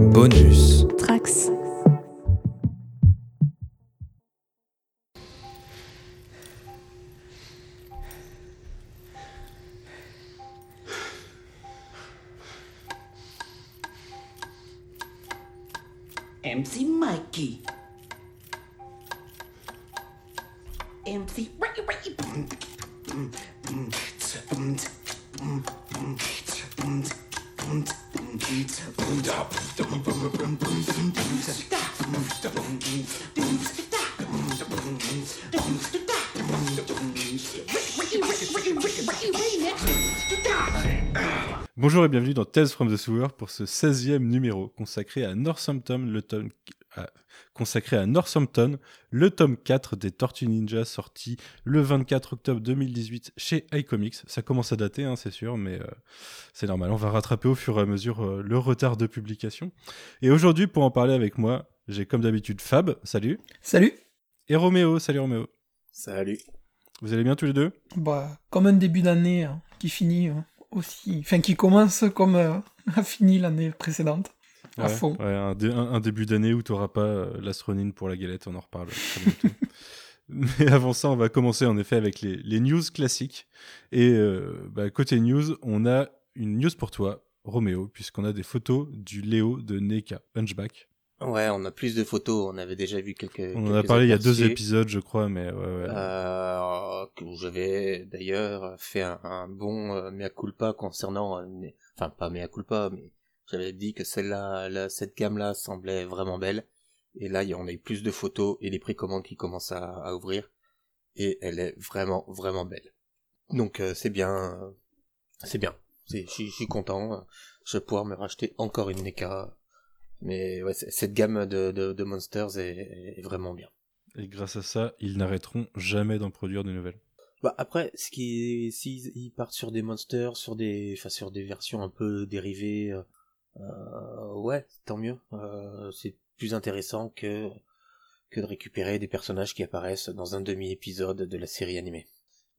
Bonus. Tales from the Sewer pour ce 16e numéro consacré à Northampton, le tome, consacré à Northampton, le tome 4 des Tortues Ninja sorti le 24 octobre 2018 chez iComics. Ça commence à dater, hein, c'est sûr, mais euh, c'est normal. On va rattraper au fur et à mesure euh, le retard de publication. Et aujourd'hui, pour en parler avec moi, j'ai comme d'habitude Fab, salut, Salut et Roméo, salut Roméo. Salut. Vous allez bien tous les deux? Bah, comme un début d'année hein, qui finit euh, aussi... Enfin, qui commence comme euh, a fini l'année précédente. À fond. ouais, un, dé- un- un début d'année où tu n'auras pas euh, l'astronine pour la galette, on en reparle. Mais avant ça, on va commencer en effet avec les, les news classiques. Et euh, bah, côté news, on a une news pour toi, Roméo, puisqu'on a des photos du Léo de Neka, Hunchback. Ouais, on a plus de photos, on avait déjà vu quelques. On en a parlé il y a deux épisodes, je crois, mais ouais, ouais. Euh, que j'avais d'ailleurs fait un, un bon euh, mea culpa concernant, euh, enfin pas mea culpa, mais j'avais dit que celle-là, là, cette gamme-là semblait vraiment belle. Et là, il y en a eu plus de photos et les précommandes qui commencent à, à ouvrir. Et elle est vraiment, vraiment belle. Donc euh, c'est bien, c'est bien. Je suis- content. Je vais pouvoir me racheter encore une NECA. Mais ouais, cette gamme de, de, de Monsters est, est vraiment bien. Et grâce à ça, ils n'arrêteront jamais d'en produire de nouvelles. Bah après, ce qui s'ils ils partent sur des monsters, sur des, enfin sur des versions un peu dérivées, euh, euh, ouais, tant mieux. Euh, c'est plus intéressant que que de récupérer des personnages qui apparaissent dans un demi-épisode de la série animée,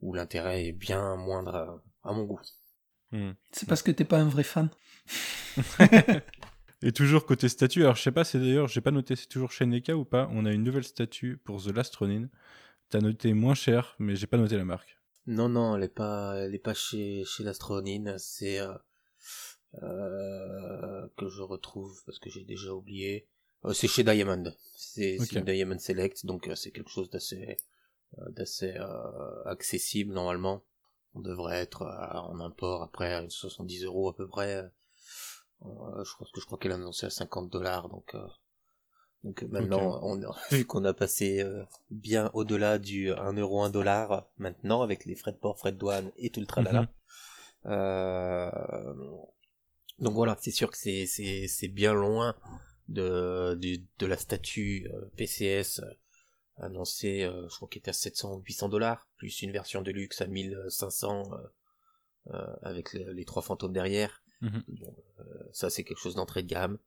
où l'intérêt est bien moindre à, à mon goût. Hmm. C'est parce que t'es pas un vrai fan. Et toujours côté statut, alors je sais pas, c'est d'ailleurs, j'ai pas noté, c'est toujours chez Neka ou pas, on a une nouvelle statue pour The Lastronine. T'as noté moins cher, mais j'ai pas noté la marque. Non, non, elle est pas, elle est pas chez chez l'astronine. C'est euh, euh, que je retrouve parce que j'ai déjà oublié. Euh, c'est chez Diamond. C'est c'est Ok. une Diamond Select, donc c'est quelque chose d'assez d'assez accessible normalement. On devrait être en import après 70 euros à peu près. Euh, je crois que je crois qu'elle a annoncé à 50 dollars, donc. euh, donc maintenant, on a, vu qu'on a passé euh, bien au-delà du 1 euro 1 dollar maintenant avec les frais de port, frais de douane et tout le tralala. Mhm. Euh, donc voilà, c'est sûr que c'est c'est c'est bien loin de du- de la statue euh, PCS annoncée, euh, je crois qu'elle était à 700 ou 800 dollars, plus une version de luxe à 1500 euh, euh, avec le- les trois fantômes derrière. Bon, euh, ça c'est quelque chose d'entrée de gamme.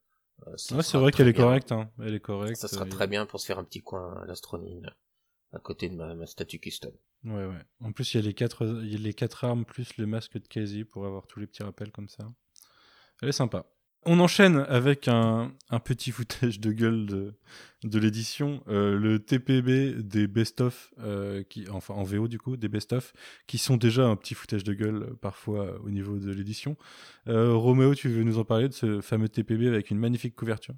Euh, Ouais, c'est vrai qu'elle est correcte, hein. Elle est correcte. Ça sera euh, très bien pour se faire un petit coin à l'astronine à côté de ma, ma statue custom. Ouais, ouais. En plus, il y a les quatre, il y a les quatre armes plus le masque de Casey pour avoir tous les petits rappels comme ça. Elle est sympa. On enchaîne avec un, un petit footage de gueule de, de l'édition, euh, le TPB des best-of, euh, qui, enfin en VO du coup, des best-of, qui sont déjà un petit footage de gueule euh, parfois au niveau de l'édition. Euh, Roméo, tu veux nous en parler de ce fameux TPB avec une magnifique couverture?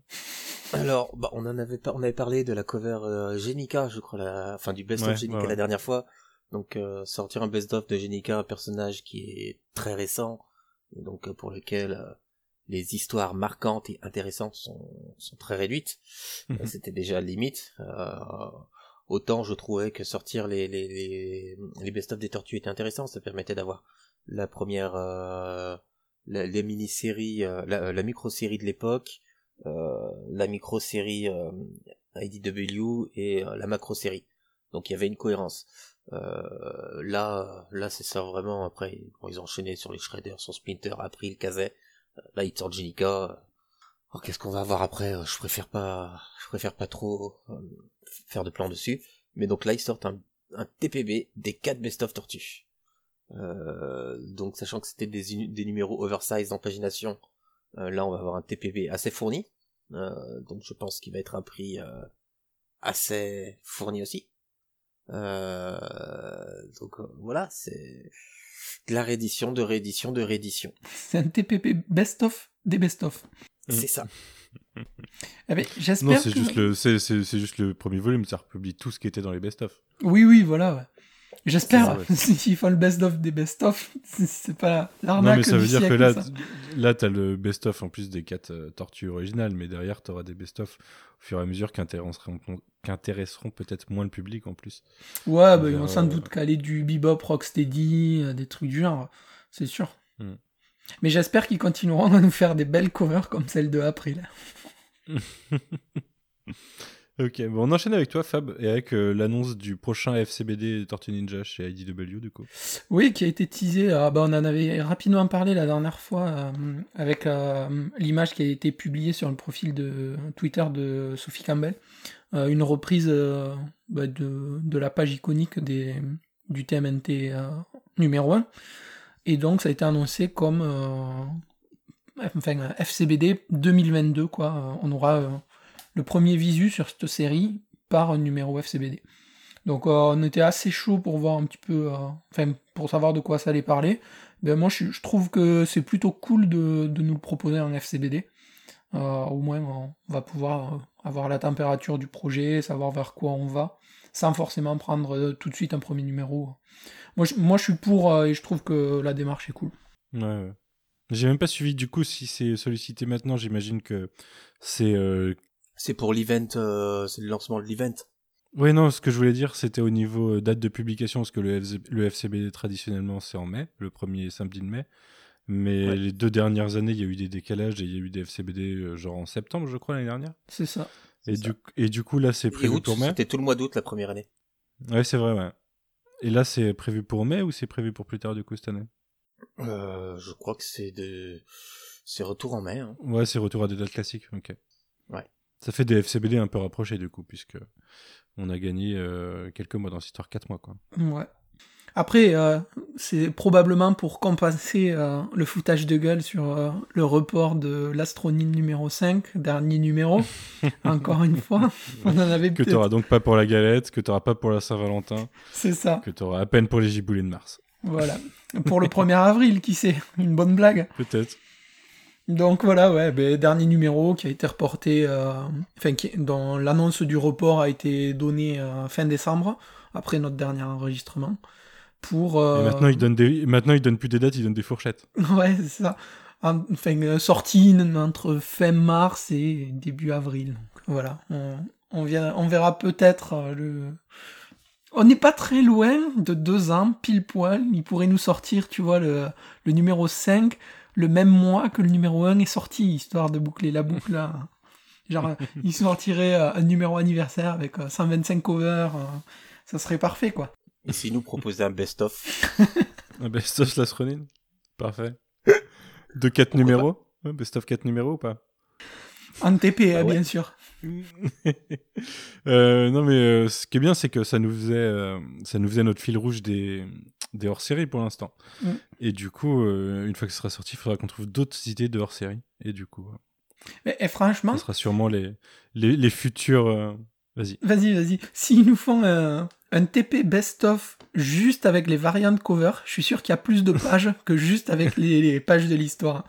Alors, bah, on en avait on avait parlé de la cover Genica, je crois, la, enfin du best Ouais, of Genica ouais, ouais. la dernière fois. Donc sortir un best of de Genica, un personnage qui est très récent, donc pour lequel les histoires marquantes et intéressantes sont, sont très réduites. Mhm. Euh, C'était déjà limite. Euh, autant je trouvais que sortir les les les, les best of des tortues était intéressant, ça permettait d'avoir la première euh, la, les mini-séries, euh, la, la micro-série de l'époque, euh, la micro-série euh, IDW et la macro-série. Donc il y avait une cohérence. Euh, là, là c'est ça vraiment. Après, bon, ils ont enchaîné sur les Shredders, sur Splinter, April, Kazay. Là, sortent Jenica. Oh, qu'est-ce qu'on va avoir après? Euh, Je préfère pas, je préfère pas trop euh, faire de plan dessus. Mais donc là, ils sortent un, TPB des 4 best-of Tortues. Euh, donc sachant que c'était des, numéros oversize en pagination, là on va avoir un TPB assez fourni. Donc je pense qu'il va être un prix assez fourni aussi. Donc voilà, c'est de la réédition, de réédition, de réédition. C'est un TPP best-of des best-of. C'est ça. Eh ben, Non, J'espère c'est que... juste, le, c'est, c'est, c'est juste le premier volume, ça republie tout ce qui était dans les best-of. Oui, oui, voilà. ouais. J'espère, C'est s'ils font le best-of des best-of, c'est pas Non, l'arnaque mais ça veut dire que là, ça. là, t'as le best-of en plus des quatre euh, tortues originales, mais derrière, t'auras des best-of au fur et à mesure qui intéresseront, qui intéresseront peut-être moins le public en plus. Ouais, bah, on ils vont verra, sans euh, doute caler du bebop, rocksteady, euh, des trucs du genre, c'est sûr. Hmm. Mais j'espère qu'ils continueront à nous faire des belles covers comme celle de April. Ok, bon, on enchaîne avec toi, Fab, et avec euh, l'annonce du prochain FCBD Tortue Ninja chez IDW, du coup. Oui, qui a été teasé. ah, bah, on en avait rapidement parlé la dernière fois euh, avec euh, l'image qui a été publiée sur le profil de Twitter de Sophie Campbell. Euh, une reprise euh, bah, de, la page iconique du TMNT euh, numéro 1. Et donc, ça a été annoncé comme FCBD 2022. Quoi. On aura le premier visu sur cette série par numéro FCBD. Donc on était assez chaud pour voir un petit peu, enfin pour savoir de quoi ça allait parler. Ben moi je, je trouve que c'est plutôt cool de, de nous le proposer en FCBD. Euh, au moins on va pouvoir euh, avoir la température du projet, savoir vers quoi on va, sans forcément prendre euh, tout de suite un premier numéro. Moi je, moi, je suis pour euh, et je trouve que la démarche est cool. Ouais, ouais. J'ai même pas suivi, du coup, si c'est sollicité maintenant, j'imagine que c'est. Euh... C'est pour l'event, euh, c'est le lancement de l'event. Ouais, non, ce que je voulais dire, c'était au niveau date de publication, parce que le, FZ le FCBD traditionnellement, c'est en mai, le premier samedi de mai. Mais Ouais. les deux dernières années, il y a eu des décalages et il y a eu des FCBD euh, genre en septembre, je crois, l'année dernière. C'est ça. Et du, et du coup, là, c'est Et prévu août, pour mai. c'était tout le mois d'août la première année. Ouais, c'est vrai, ouais. Et là, c'est prévu pour mai ou c'est prévu pour plus tard, du coup, cette année? Euh, je crois que c'est de, c'est retour en mai. Hein. Ouais, c'est retour à des dates classiques, ok. Ouais. Ça fait des FCBD un peu rapprochés, du coup, puisque on a gagné euh, quelques mois dans cette histoire, 4 mois, quoi. Ouais. Après, euh, c'est probablement pour compenser euh, le foutage de gueule sur euh, le report de l'astronine numéro 5, dernier numéro. Encore une fois, on en avait Que t'auras donc pas pour la galette, que t'auras pas pour la Saint-Valentin, C'est ça. que t'auras à peine pour les giboulées de mars. Voilà. Pour le 1er avril, qui sait Une bonne blague. Peut-être. Donc voilà, ouais, ben, dernier numéro qui a été reporté, enfin, qui, dont l'annonce du report a été donnée fin décembre, après notre dernier enregistrement. Pour. Et euh, maintenant, ils donnent des... maintenant, ils donnent plus des dates, ils donnent des fourchettes. Ouais, c'est ça. En- Enfin, euh, sortie entre fin mars et début avril. Donc, voilà. On, on, vient, on verra peut-être euh, le. On n'est pas très loin de deux ans, pile poil. Il pourrait nous sortir, tu vois, le, le numéro 5, le même mois que le numéro 1 est sorti, histoire de boucler la boucle. là. Genre, il sortirait euh, un numéro anniversaire avec euh, 125 covers. ça serait parfait, quoi. Et s'ils nous proposaient un best-of, Un best of Lasronine. Parfait. De 4 Pourquoi numéros Ouais, Best of 4 numéros ou pas En TP, Ah hein, ouais. bien sûr. Euh, non mais euh, ce qui est bien c'est que ça nous faisait euh, ça nous faisait notre fil rouge des des hors-série pour l'instant Mm. et du coup euh, une fois que ce sera sorti il faudra qu'on trouve d'autres idées de hors-série et du coup euh, Mais, et franchement, ça sera sûrement les les, les futurs euh, vas-y Vas-y, vas-y. S'ils nous font un, un TP best-of juste avec les variantes cover, je suis sûr qu'il y a plus de pages que juste avec les, les pages de l'histoire.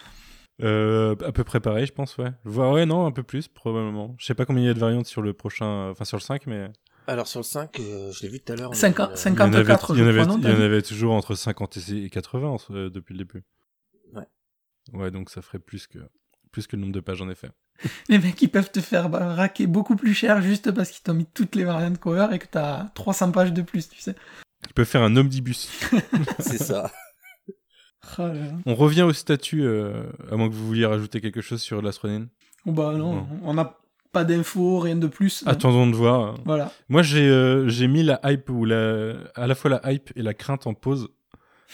euh, à peu près pareil je pense ouais ouais non un peu plus probablement je sais pas combien il y a de variantes sur le prochain euh, enfin sur le 5 mais alors sur le 5, euh, je l'ai vu tout à l'heure. mais, Cinquante- euh, cinq- il y en avait, 54, il y en je avait, crois, non, il y t'as en dit avait toujours entre 50 et 80 euh, depuis le début Ouais. ouais donc ça ferait plus que plus que le nombre de pages en effet Les mecs, ils peuvent te faire raquer beaucoup plus cher juste parce qu'ils t'ont mis toutes les variantes cover et que t'as 300 pages de plus, tu sais. ils peuvent faire un omnibus C'est ça. Oh là là. On revient au statut, euh, à moins que vous vouliez rajouter quelque chose sur l'astronine. Oh bah non, Non. on n'a pas d'infos, rien de plus. Attendons de voir. Voilà. Moi, j'ai euh, j'ai mis la hype, ou la, à la fois la hype et la crainte en pause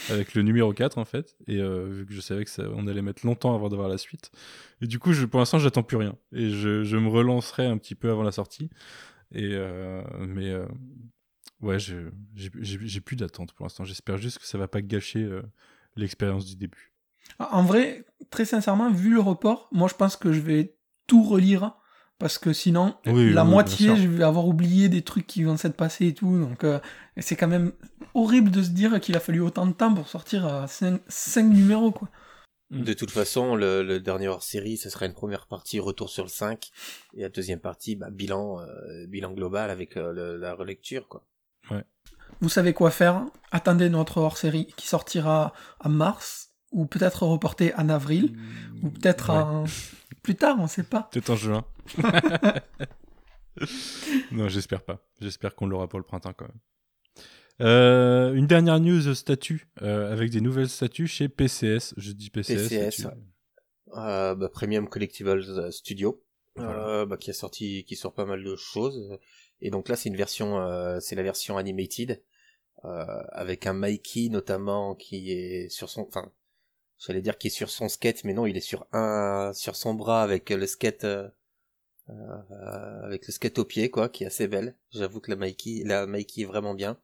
avec le numéro 4, en fait. Et euh, vu que je savais que ça, on allait mettre longtemps avant d'avoir la suite. Et du coup, je, pour l'instant, j'attends plus rien. Et je, je me relancerai un petit peu avant la sortie. Et, euh, mais euh, ouais, j'ai plus d'attente pour l'instant. J'espère juste que ça va pas gâcher l'expérience du début. En vrai, très sincèrement, vu le report, moi je pense que je vais tout relire parce que sinon, Oui, la oui, moitié, je vais avoir oublié des trucs qui vont s'être passés et tout. Donc, euh, c'est quand même horrible de se dire qu'il a fallu autant de temps pour sortir 5 numéros, quoi. Mm. De toute façon, le, le dernier hors-série, ce sera une première partie retour sur le 5, et la deuxième partie, bah, bilan, euh, bilan global avec euh, le- la relecture, quoi. Vous savez quoi faire Attendez notre hors-série qui sortira en mars, ou peut-être reporté en avril, ou peut-être Ouais. en... plus tard, on sait pas. Peut-être en juin. non, j'espère pas. J'espère qu'on l'aura pour le printemps quand même. Euh, une dernière news statut euh, avec des nouvelles statuts chez PCS. Je dis PCS. PCS, statut. ouais. Euh, bah, Premium Collectibles Studio, Voilà. bah, qui a sorti, qui sort pas mal de choses. Et donc là, c'est une version, c'est la version animated, avec un Mikey notamment qui est sur son, enfin, j'allais dire qui est sur son skate, mais non, il est sur un, sur son bras avec le skate, avec le skate au pied, quoi, qui est assez belle. J'avoue que la Mikey, la Mikey est vraiment bien.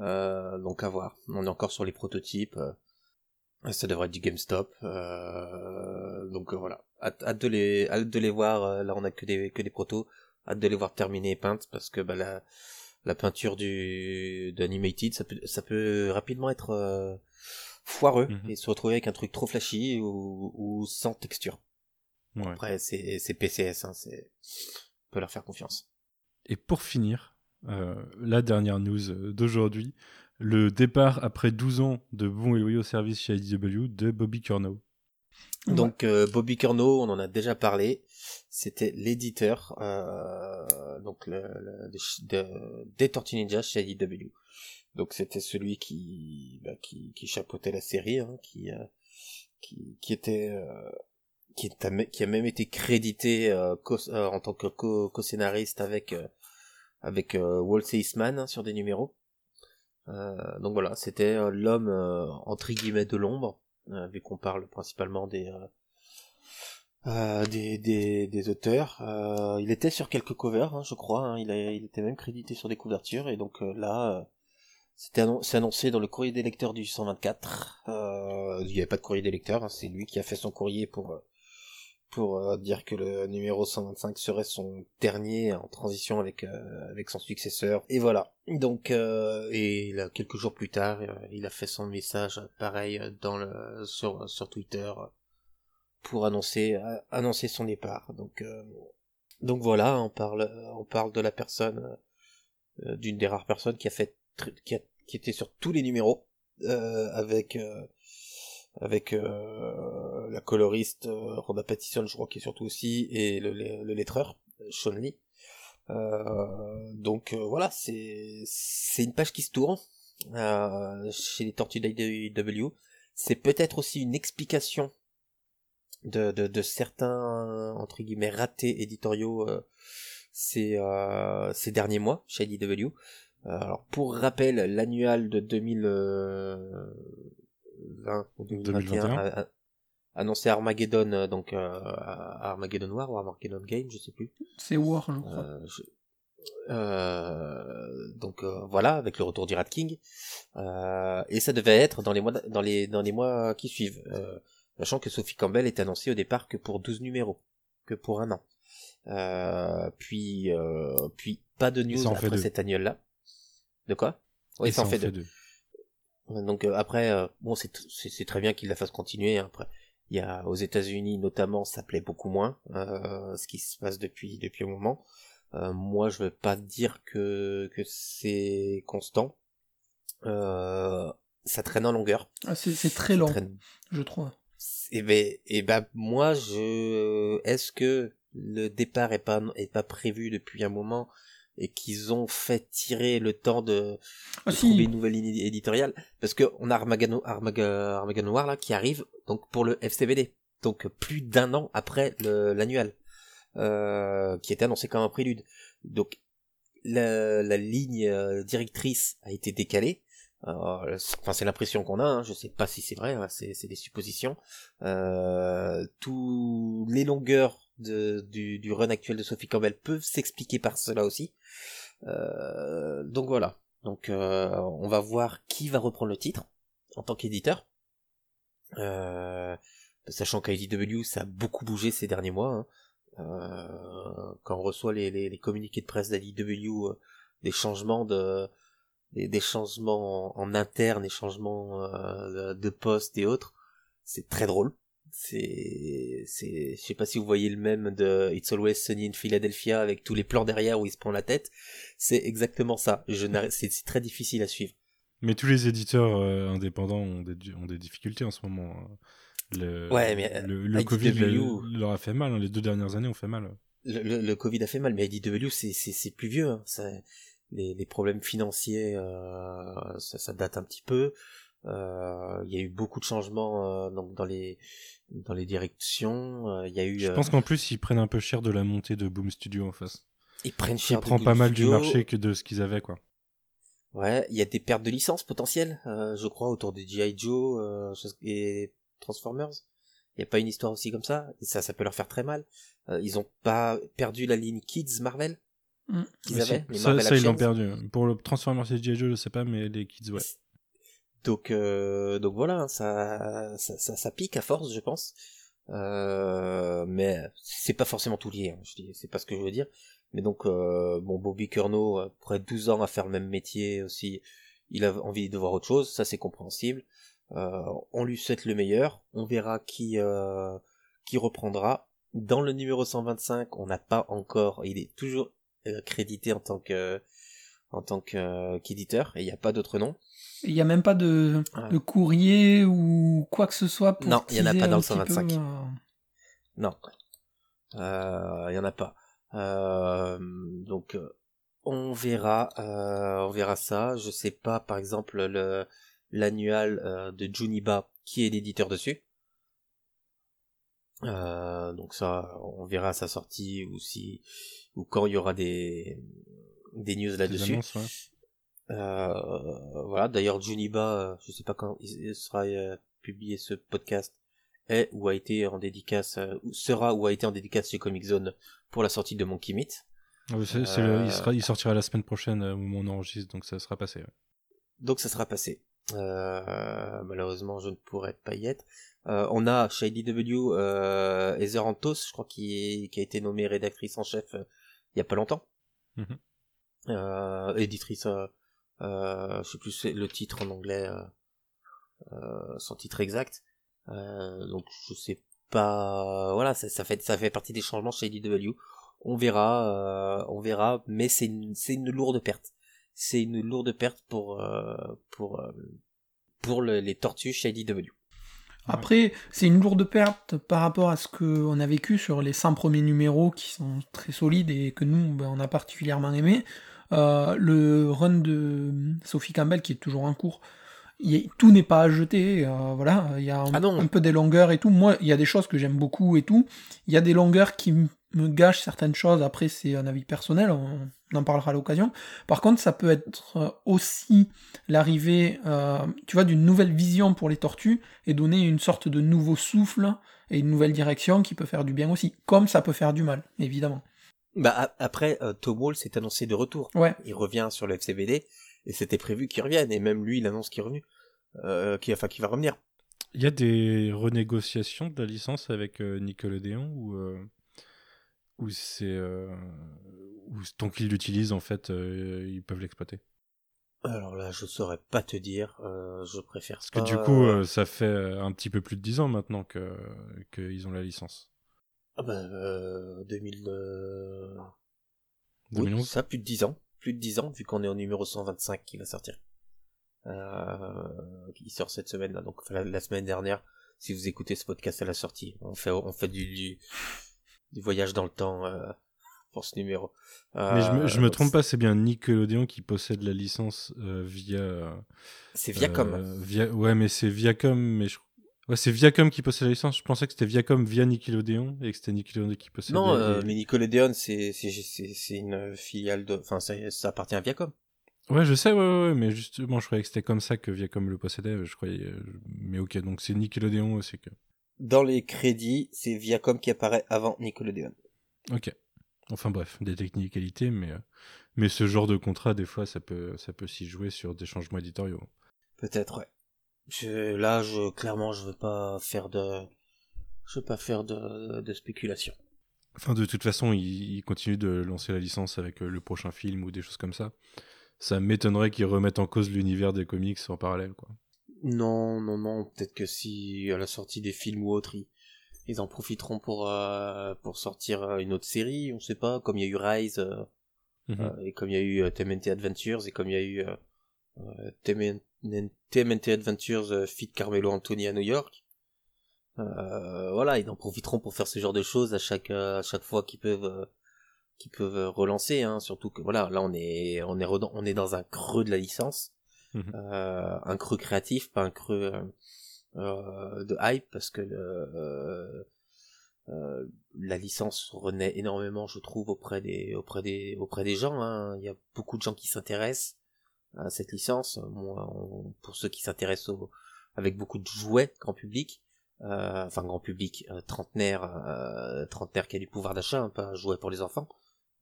Euh, donc à voir. On est encore sur les prototypes. euh, ça devrait être du GameStop. Euh, donc voilà. Hâte, hâte de les, hâte de les voir. Là, on a que des, que des protos. Hâte de les voir terminer et peintes parce que bah, la, la peinture du d'animated, ça peut, ça peut rapidement être foireux Mhm. et se retrouver avec un truc trop flashy ou, ou sans texture. Ouais. Après, c'est, PCS, hein, c'est, on peut leur faire confiance. Et pour finir, la dernière news euh, d'aujourd'hui, le départ après 12 ans de bons et loyaux services chez IDW de Bobby Curnow. Donc euh, Bobby Curnow, on en a déjà parlé. C'était l'éditeur euh, donc le, le- de, de- des Tortues Ninja chez IDW. Donc c'était celui qui bah, qui, qui chapeautait la série, hein, qui, euh, qui qui était euh, qui, est am- qui a même été crédité euh, co- euh, en tant que co- co-scénariste avec euh, avec euh, Walt Eastman hein, sur des numéros. Euh, donc voilà, c'était euh, l'homme entre guillemets de l'ombre, vu qu'on parle principalement des euh, des, des, des auteurs. Euh, il était sur quelques covers, hein, je crois. hein. il, était même crédité sur des couvertures. Et donc euh, là, c'était c'est annoncé dans le courrier des lecteurs du 124. Euh, il n'y avait pas de courrier des lecteurs. hein, c'est lui qui a fait son courrier pour pour euh, dire que le numéro 125 serait son dernier en transition avec euh, avec son successeur. Et voilà. Donc euh, et quelques jours plus tard, euh, il a fait son message pareil dans le sur sur Twitter pour annoncer annoncer son départ. Donc donc voilà, on parle on parle de la personne d'une des rares personnes qui a fait qui qui était sur tous les numéros avec avec la coloriste euh, Rhoda Pattison, je crois qui est surtout aussi, et le, le, le lettreur euh, Sean Lee. Euh, donc voilà, c'est c'est une page qui se tourne chez les Tortues d'IW. C'est peut-être aussi une explication de, de, de certains entre guillemets ratés éditoriaux euh, ces, euh, ces derniers mois chez IDW. Euh, alors pour rappel, l'annual de 2020 ou 2021 2021. Annoncé Armageddon, euh, donc euh, Armageddon Noir ou Armageddon Game, je sais plus. C'est War, je crois. Euh, je- euh, donc euh, voilà, avec le retour du Rat King. Euh, et ça devait être dans les mois dans les dans les mois qui suivent. Euh, sachant que Sophie Campbell est annoncée au départ que pour 12 numéros, que pour un an. Euh, puis euh, puis pas de news fait après deux. cet annuel là. De quoi? Oui, ça en fait deux. deux. Donc euh, après, euh, bon, c'est c'est c'est très bien qu'il la fasse continuer. hein. Après, il y a aux États-Unis notamment, ça plaît beaucoup moins euh, ce qui se passe depuis depuis un moment. Euh, moi, je veux pas dire que que c'est constant. Euh, ça traîne en longueur. Ah, c'est c'est très long, traîne- je trouve. Et ben, et ben, moi, je est-ce que le départ est pas est pas prévu depuis un moment? Et qu'ils ont fait tirer le temps de Ah de si, trouver une nouvelle ligne éditoriale. Parce que on a Armageddon, Armageddon Noir là qui arrive donc pour le FCBD donc plus d'un an après l'annuel euh, qui était annoncé comme un prélude. Donc la, la ligne euh, directrice a été décalée. Euh, enfin c'est l'impression qu'on a hein, je sais pas si c'est vrai hein, c'est c'est des suppositions. Euh, tous les longueurs du, du run actuel de Sophie Campbell peuvent s'expliquer par cela aussi euh, donc voilà donc euh, on va voir qui va reprendre le titre en tant qu'éditeur. Euh, sachant qu'IDW ça a beaucoup bougé ces derniers mois. hein. Euh, quand on reçoit les, les, communiqués de presse euh, des changements de des, des changements en, interne, des changements de poste et autres, c'est très drôle. C'est, c'est, je sais pas si vous voyez le même de It's Always Sunny in Philadelphia avec tous les plans derrière où il se prend la tête. C'est exactement ça. Je c'est, c'est très difficile à suivre. Mais tous les éditeurs euh, indépendants ont des, ont des difficultés en ce moment. hein. Le, Ouais, mais, euh, le, Covid le- leur a fait mal. hein. Les deux dernières années ont fait mal. Le, Covid a fait mal, mais IDW c'est, plus vieux. Hein. Ça, les, les problèmes financiers, euh, ça, ça date un petit peu. Euh, Il y a eu beaucoup de changements euh, donc dans les dans les directions. Euh, Il y a eu. Je euh, pense qu'en plus, ils prennent un peu cher de la montée de Boom Studio en face. ils prennent cher. de prend pas Boom mal du marché que de ce qu'ils avaient, quoi. Ouais, il y a des pertes de licences potentielles, euh, je crois, autour de G.I. Joe euh, et Transformers. Il n'y a pas une histoire aussi comme ça, et ça, ça peut leur faire très mal. Euh, ils ont pas perdu la ligne Kids Marvel Mm. qu'ils avaient, ça, Marvel ça, ils l'ont perdu. Pour le Transformers et G.I. Joe, je sais pas, mais les kids, ouais. Donc, euh, donc voilà, hein, ça, ça, ça, ça pique à force, je pense. Euh, mais c'est pas forcément tout lié. hein, je dis, c'est pas ce que je veux dire. Mais donc, euh, bon, Bobby Curno, après 12 ans à faire le même métier aussi, il a envie de voir autre chose. Ça, c'est compréhensible. Euh, on lui souhaite le meilleur. On verra qui, euh, qui reprendra. Dans le numéro 125, on n'a pas encore. Il est toujours euh, crédité en tant que en tant euh, qu'éditeur et il n'y a pas d'autre nom. Il n'y a même pas de, Ah. de courrier ou quoi que ce soit pour Non, il y en a pas dans le petit 125. peu, euh, Non, il y en a pas. Euh, donc euh, on verra, euh, on verra ça. Je sais pas, par exemple le l'annual euh, de Juniba qui est l'éditeur dessus. Euh, donc ça, on verra à sa sortie ou si ou quand il y aura des des news Des là-dessus. annonces, ouais. Euh, voilà. D'ailleurs, Juniba, euh, je sais pas quand il sera euh, publié ce podcast, est ou a été en dédicace, ou sera ou a été en dédicace chez Comic Zone pour la sortie de Monkey Meat. Ah le- il, sera, il sortira la semaine prochaine au moment où on enregistre, donc ça sera passé. ouais. Donc ça sera passé. Euh, malheureusement, je ne pourrai pas y être. Euh, on a chez IDW euh, Heather Antos, je crois, qui, est, qui a été nommée rédactrice en chef euh, il y a pas longtemps. Mhm. Éditrice, euh, je sais plus le titre en anglais, euh, euh, son titre exact. Euh, donc je sais pas, voilà, ça, fait ça fait partie des changements chez IDW. On verra, euh, on verra, mais c'est une c'est une lourde perte. C'est une lourde perte pour pour pour le- les tortues chez IDW. Après, c'est une lourde perte par rapport à ce qu'on a vécu sur les 100 premiers numéros qui sont très solides et que nous, ben, on a particulièrement aimé. Euh, le run de Sophie Campbell qui est toujours en cours, il y a- tout n'est pas à jeter. euh, voilà, il y a un, Ah un peu des longueurs et tout. Moi, il y a des choses que j'aime beaucoup et tout. Il y a des longueurs qui me gâchent certaines choses. Après, c'est un avis personnel, on, on en parlera à l'occasion. Par contre, ça peut être euh, aussi l'arrivée, euh, tu vois, d'une nouvelle vision pour les tortues et donner une sorte de nouveau souffle et une nouvelle direction qui peut faire du bien aussi, comme ça peut faire du mal, évidemment. Bah après, euh, Tom Wall s'est annoncé de retour. Ouais, Il revient sur le FCBD et c'était prévu qu'il revienne. Et même lui, il annonce qu'il est revenu, euh, qu'il enfin qu'il va revenir. Il y a des renégociations de la licence avec euh, Nickelodeon ou euh, ou c'est euh, ou tant qu'ils l'utilisent en fait euh, ils peuvent l'exploiter. Alors là, je saurais pas te dire. euh, je préfère Parce que pas- du coup euh, ça fait un petit peu plus de 10 ans maintenant que qu'ils ont la licence. Ah bah, euh, 2000. euh, 2011. Oui, ça, plus de 10 ans. Plus de 10 ans, vu qu'on est au numéro 125 qui va sortir. Euh, qui sort cette semaine-là. Donc, la, la semaine dernière, si vous écoutez ce podcast à la sortie, on fait, on fait du, du, du voyage dans le temps euh, pour ce numéro. Mais je me, je me Euh, trompe pas, c'est bien Nickelodeon qui possède la licence euh, via. euh, C'est Viacom. via, ouais, mais c'est Viacom, mais je... ouais, c'est Viacom qui possède la licence. Je pensais que c'était Viacom via Nickelodeon et que c'était Nickelodeon qui possédait. non, euh, mais Nickelodeon, c'est, une filiale de, enfin, ça, ça appartient à Viacom. Ouais, je sais, ouais, ouais, ouais, mais justement, je croyais que c'était comme ça que Viacom le possédait. Je croyais, euh, mais ok, donc c'est Nickelodeon aussi que. Dans les crédits, c'est Viacom qui apparaît avant Nickelodeon. Ok. Enfin bref, des technicalités, mais euh, mais ce genre de contrat, des fois, ça peut ça peut s'y jouer sur des changements éditoriaux. Peut-être, ouais. Je, là, je, clairement, je veux pas faire de, je veux pas faire de, de spéculation. Enfin, de toute façon, ils, continuent de lancer la licence avec euh, le prochain film ou des choses comme ça. Ça m'étonnerait qu'ils remettent en cause l'univers des comics en parallèle, quoi. Non, non, non. Peut-être que si à la sortie des films ou autres, ils, ils en profiteront pour euh, pour sortir euh, une autre série. On sait pas, comme il y a eu Rise euh, Mhm. euh, et comme il y a eu TMNT Adventures et comme il y a eu euh, euh, TMN TMNT Adventures euh, Fit Carmelo Anthony à New York. Euh, voilà, ils en profiteront pour faire ce genre de choses à chaque euh, à chaque fois qu'ils peuvent euh, qu'ils peuvent relancer. Hein, surtout que voilà, là on est on est redans- on est dans un creux de la licence, Mhm. euh, un creux créatif, pas un creux euh, de hype parce que le, euh, euh, la licence renaît énormément, je trouve, auprès des auprès des auprès des gens. hein. Il y a beaucoup de gens qui s'intéressent à cette licence. On- pour ceux qui s'intéressent avec beaucoup de jouets grand public, euh, enfin grand public, euh, trentenaire, euh, trentenaire qui a du pouvoir d'achat, hein, pas jouet pour les enfants,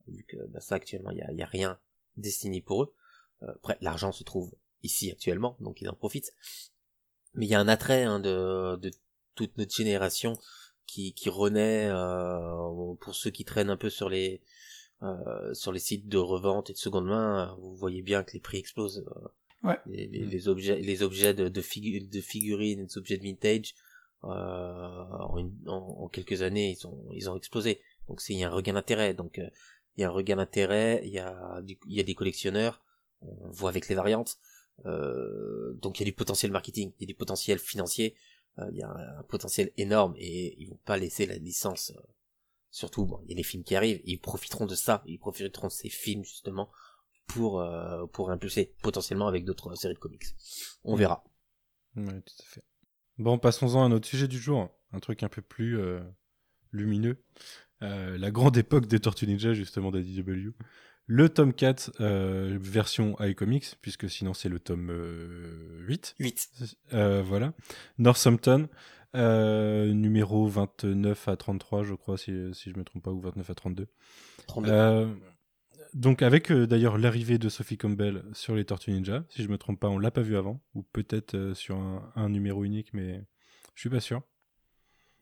vu que bah, ça actuellement il y a, a rien destiné pour eux. Euh, après, l'argent se trouve ici actuellement, donc ils en profitent. Mais il y a un attrait hein, de, de toute notre génération qui, qui renaît euh, pour ceux qui traînent un peu sur les euh, sur les sites de revente et de seconde main. Vous voyez bien que les prix explosent. euh, Ouais. Les, les, les objets, les objets de, de, figu- de figurines, des objets de vintage, euh, en, une- en- en quelques années, ils ont ils ont explosé. Donc c'est il y a un regain d'intérêt. Donc euh, il y a un regain d'intérêt. Il y a du- il y a des collectionneurs. On voit avec les variantes. Euh, donc il y a du potentiel marketing, il y a du potentiel financier, euh, il y a un, un potentiel énorme et ils vont pas laisser la licence. Surtout, bon, il y a des films qui arrivent, ils profiteront de ça, ils profiteront de ces films justement pour euh, pour impulser potentiellement avec d'autres séries de comics. On Mm. verra. Ouais, tout à fait. Bon, passons-en à notre sujet du jour. Un truc un peu plus euh, lumineux. Euh, la grande époque des Tortues Ninja, justement, d'ADW. Le tome 4, euh, version iComics, puisque sinon c'est le tome euh, 8. 8. Euh, voilà. Northampton, euh, numéro 29 à 33, je crois, si, si je me trompe pas, ou 29 à 32. 32. Euh, donc avec euh, d'ailleurs l'arrivée de Sophie Campbell sur les Tortues Ninja, si je me trompe pas, on l'a pas vu avant, ou peut-être sur un, un numéro unique, mais je suis pas sûr.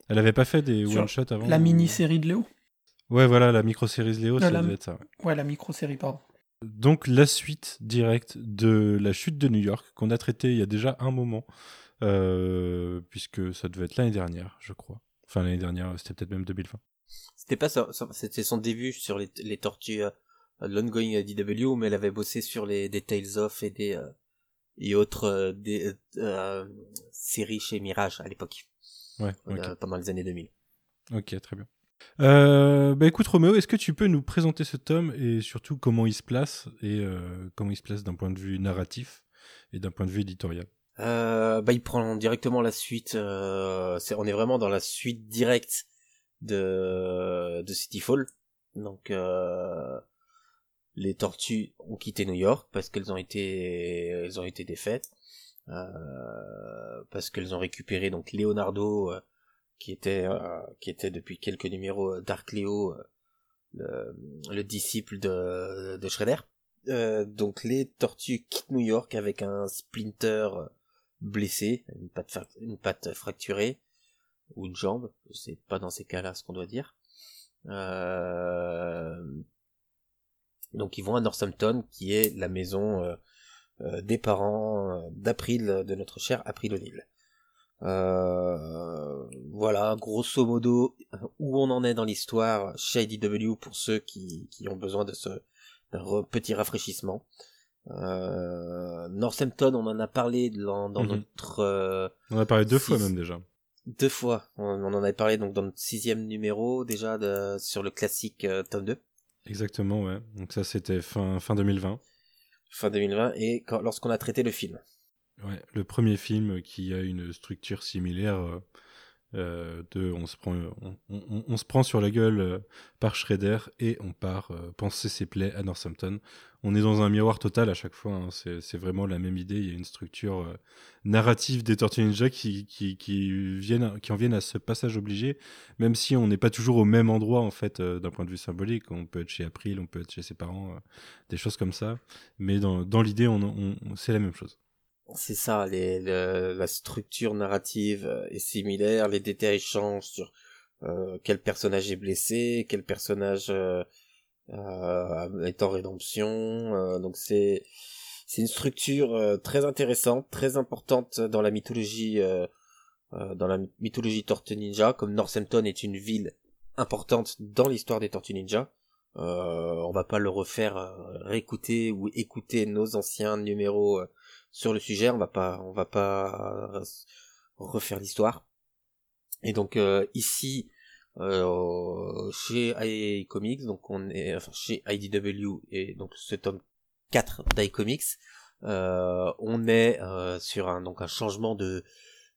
Elle avait pas fait des Sur one shot avant. La mini-série de Léo? Ouais, voilà, la micro-série Léo, Ah, ça la- devait être ça. ouais. Ouais, la micro-série, pardon. Donc la suite directe de la chute de New York qu'on a traité il y a déjà un moment, puisque ça devait être l'année dernière, je crois. Enfin l'année dernière, c'était peut-être même 2020. C'était pas ça, c'était son début sur les, les tortues euh, l'ongoing DW, mais elle avait bossé sur les des Tales of et des euh, et autres euh, des euh, euh, séries chez Mirage à l'époque, Ouais, ok. euh, pendant les années 2000. Ok, très bien. Euh, bah écoute Roméo, est-ce que tu peux nous présenter ce tome et surtout comment il se place et euh, comment il se place d'un point de vue narratif et d'un point de vue éditorial? Euh, bah, il prend directement la suite. Euh, c'est, on est vraiment dans la suite directe de de Cityfall. Donc, euh, les tortues ont quitté New York parce qu'elles ont été, elles ont été défaites. Euh, parce qu'elles ont récupéré donc Leonardo, euh, qui était, euh, qui était depuis quelques numéros Dark Leo, le, le disciple de, de Shredder. Donc les tortues quittent New York avec un Splinter blessé, une patte, fracturée ou une jambe, c'est pas dans ces cas-là ce qu'on doit dire. Euh, Donc ils vont à Northampton, qui est la maison euh, euh, des parents euh, d'April, de notre cher April O'Neil. Euh, voilà, grosso modo, où on en est dans l'histoire chez IDW pour ceux qui, ont besoin de ce petit rafraîchissement. Euh, Northampton, on en a parlé dans, dans Mhm. notre euh, On en a parlé deux Six. fois même déjà. deux fois. On, on en avait parlé donc dans notre sixième numéro déjà de, sur le classique euh, tome 2, Exactement, ouais. Donc ça c'était fin, fin 2020. fin 2020, et lorsqu'on a traité le film. Ouais, le premier film qui a une structure similaire euh, de on se prend on, se prend sur la gueule euh, par Shredder et on part euh, penser ses plaies à Northampton. On est dans un miroir total à chaque fois. hein. C'est vraiment la même idée. Il y a une structure euh, narrative des Tortues Ninja qui, qui, viennent, qui en viennent à ce passage obligé, même si on n'est pas toujours au même endroit en fait d'un point de vue symbolique. On peut être chez April, on peut être chez ses parents, des choses comme ça. Mais dans, l'idée, on- c'est la même chose. C'est ça, les, le- la structure narrative euh, est similaire, les détails changent sur euh, quel personnage est blessé, quel personnage euh, euh, est en rédemption. donc c'est c'est une structure très intéressante, très importante dans la mythologie dans la mythologie Tortue Ninja, comme Northampton est une ville importante dans l'histoire des Tortues Ninja. On va pas le refaire, réécouter ou écouter nos anciens numéros sur le sujet. On va pas, on va pas refaire l'histoire. Et donc euh, ici, euh, chez Comics, donc on est enfin, chez IDW et donc ce tome 4 d'iComics, euh, on est euh, sur un donc un changement de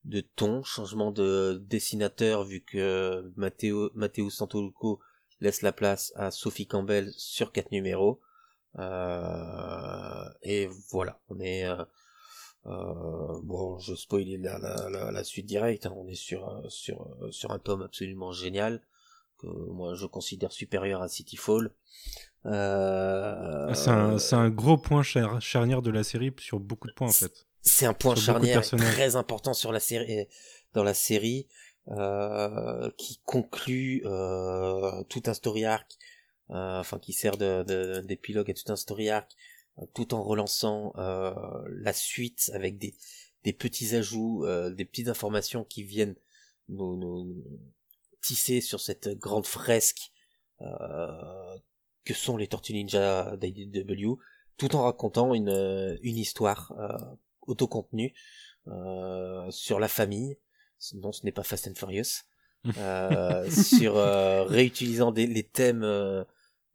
de ton, changement de dessinateur vu que Matteo Matteo Santoluco laisse la place à Sophie Campbell sur quatre numéros. Et voilà, on est euh, bon, je spoil la, la, la, suite directe. Hein. On est sur sur sur un tome absolument génial que moi je considère supérieur à Cityfall. Euh, ah, c'est un, un, gros point charnière de la série sur beaucoup de points en fait. C'est un point charnière très important sur la série dans la série euh, qui conclut euh, tout un story arc, euh, enfin qui sert d'épilogue de, à tout un story arc tout en relançant euh, la suite avec des, des petits ajouts, euh, des petites informations qui viennent nous, nous tisser sur cette grande fresque euh, que sont les Tortues Ninja d'IDW, tout en racontant une, une histoire autocontenue sur la famille. Non, ce n'est pas Fast and Furious. sur réutilisant des, les thèmes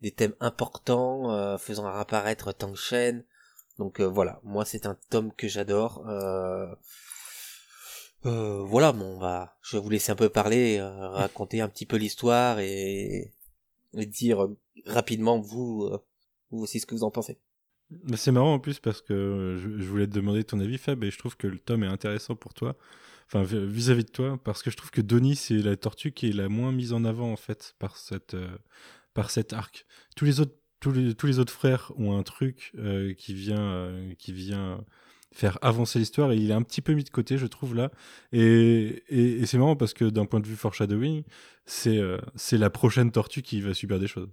des thèmes importants, euh, faisant apparaître Tang Shen. Donc euh, voilà, moi c'est un tome que j'adore. Euh, voilà, bon, on va, je vais vous laisser un peu parler, raconter un petit peu l'histoire et, dire rapidement vous, vous aussi ce que vous en pensez. C'est marrant en plus parce que je, voulais te demander ton avis Fab et je trouve que le tome est intéressant pour toi, enfin vis-à-vis de toi, parce que je trouve que Donnie c'est la tortue qui est la moins mise en avant en fait par cette par cet arc. Tous les autres, tous les, autres frères ont un truc euh, qui vient, euh, qui vient faire avancer l'histoire et il est un petit peu mis de côté, je trouve là. Et, et, c'est marrant parce que d'un point de vue foreshadowing, c'est euh, c'est la prochaine tortue qui va subir des choses.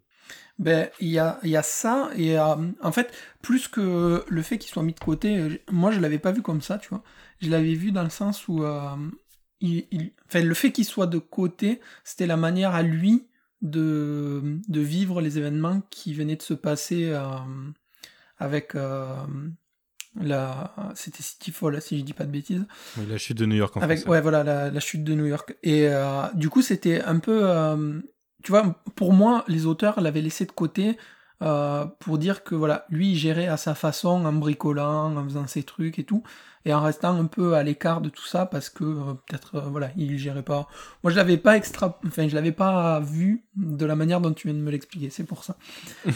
Ben, il y a, y a ça, et en fait, plus que le fait qu'il soit mis de côté, moi je l'avais pas vu comme ça, tu vois. Je l'avais vu dans le sens où il, il, le fait qu'il soit de côté, c'était la manière à lui de, de vivre les événements qui venaient de se passer euh, avec euh, la c'était Cityfall si je dis pas de bêtises. Oui, la chute de New York en avec ouais voilà la, la, chute de New York. Et euh, du coup c'était un peu tu vois pour moi les auteurs l'avaient laissé de côté pour dire que voilà lui il gérait à sa façon en bricolant en faisant ses trucs et tout et en restant un peu à l'écart de tout ça parce que euh, peut-être euh, voilà il gérait pas. Moi je l'avais pas extra enfin je l'avais pas vu de la manière dont tu viens de me l'expliquer c'est pour ça.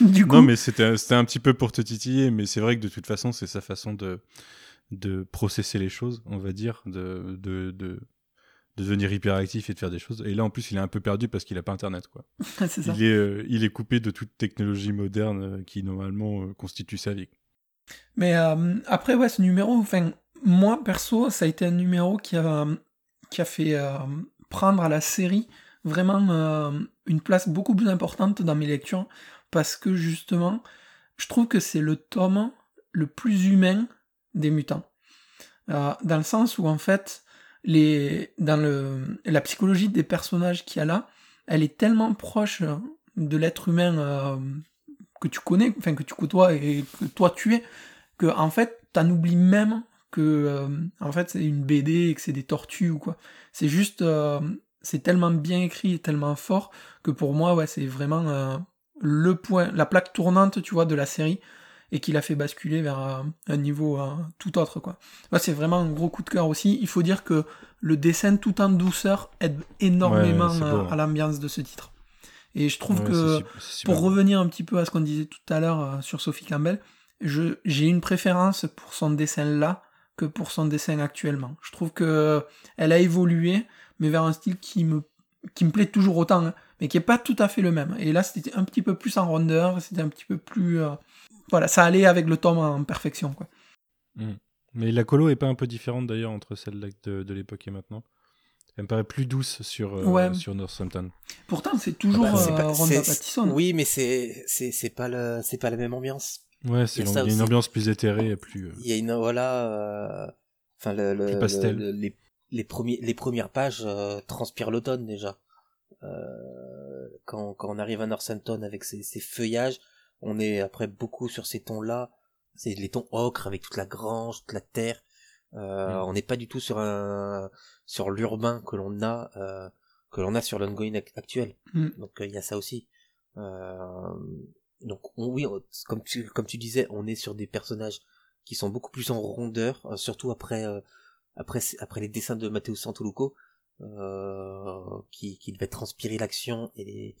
Du coup non mais c'était c'était un petit peu pour te titiller mais c'est vrai que de toute façon c'est sa façon de de processer les choses on va dire de de, de de devenir hyperactif et de faire des choses. Et là, en plus, il est un peu perdu parce qu'il n'a pas Internet. Quoi. ça. Il, est, euh, il est coupé de toute technologie moderne qui, normalement, constitue sa vie. Mais euh, après, ouais, ce numéro, enfin, moi, perso, ça a été un numéro qui a, qui a fait euh, prendre à la série vraiment euh, une place beaucoup plus importante dans mes lectures, parce que justement, je trouve que c'est le tome le plus humain des mutants. dans le sens où, en fait, les, dans le, la psychologie des personnages qu'il y a là, elle est tellement proche de l'être humain que tu connais, enfin que tu côtoies et que toi tu es, que en fait t'en oublies même que euh, en fait c'est une BD et que c'est des tortues ou quoi. C'est juste euh, c'est tellement bien écrit et tellement fort que pour moi ouais c'est vraiment euh, le point, la plaque tournante tu vois de la série et qui l'a fait basculer vers un niveau tout autre quoi. C'est vraiment un gros coup de cœur aussi. Il faut dire que le dessin tout en douceur aide énormément à l'ambiance de ce titre. Et je trouve que, pour revenir un petit peu à ce qu'on disait tout à l'heure euh, sur Sophie Campbell, j'ai une préférence pour son dessin là que pour son dessin actuellement. Je trouve que elle a évolué, mais vers un style qui me, qui me plaît toujours autant, hein, mais qui est pas tout à fait le même. Et là, c'était un petit peu plus en rondeur, c'était un petit peu plus, euh, voilà, ça allait avec le tome en perfection, quoi. Mmh. Mais la colo est pas un peu différente d'ailleurs entre celle de, de l'époque et maintenant? Elle me paraît plus douce sur, euh, Ouais. sur Northampton. Pourtant, c'est toujours Bah, c'est euh, pas- c'est- Pattison. Oui, mais c'est c'est pas le c'est pas la même ambiance. Ouais, c'est Il y a une ambiance plus éthérée et plus. euh, Il y a une voilà, euh, enfin le, le, Plus pastel. le- le- les les premiers les premières pages euh, transpirent l'automne déjà. Euh, quand quand on arrive à Northampton avec ces feuillages, on est après beaucoup sur ces tons là. C'est les tons ocre avec toute la grange, toute la terre. Euh, Mm. On n'est pas du tout sur un sur l'urbain que l'on a euh, que l'on a sur l'ongoing ac- actuel. Mm. Donc euh, il y a ça aussi. Euh, donc on- oui, on- comme tu comme tu disais, on est sur des personnages qui sont beaucoup plus en rondeur, euh, surtout après euh, après après les dessins de Matteo Santoluco, euh, qui qui devait transpirer l'action et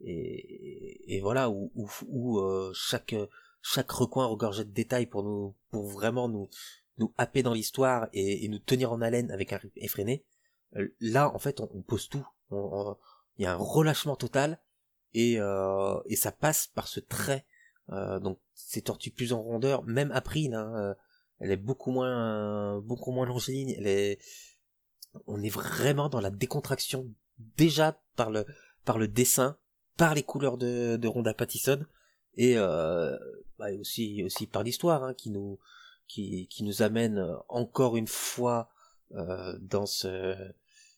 et, et voilà où où, où, euh, chaque chaque recoin regorgeait de détails pour nous pour vraiment nous nous happer dans l'histoire et, et nous tenir en haleine avec un rythme effréné. Euh, Là, en fait, on, on pose tout. Il y a un relâchement total et, euh, et ça passe par ce trait. Euh, donc, ces tortues plus en rondeur, même April, hein, euh, elle est beaucoup moins, beaucoup moins longiligne. Elle est, on est vraiment dans la décontraction déjà par le, par le dessin, par les couleurs de, de Rhonda Pattison et, euh, bah, aussi, aussi par l'histoire hein, qui nous, qui, qui nous amène euh, encore une fois euh, dans ce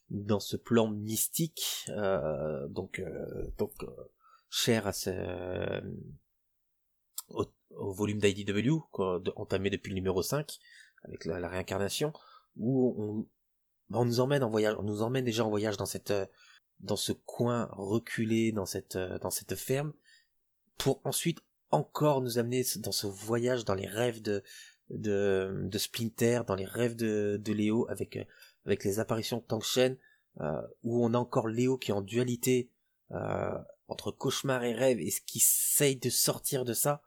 dans ce plan mystique euh, donc euh, donc euh, cher à ce au, au volume d'IDW entamé depuis le numéro 5 avec la, réincarnation où on, on nous emmène en voyage on nous emmène déjà en voyage dans cette dans ce coin reculé dans cette euh, dans cette ferme pour ensuite encore nous amener dans ce voyage dans les rêves de de, de Splinter, dans les rêves de, de Léo, avec, euh, avec les apparitions de Tang Shen, euh, où on a encore Léo qui est en dualité euh, entre cauchemar et rêve, et ce qui essaye de sortir de ça.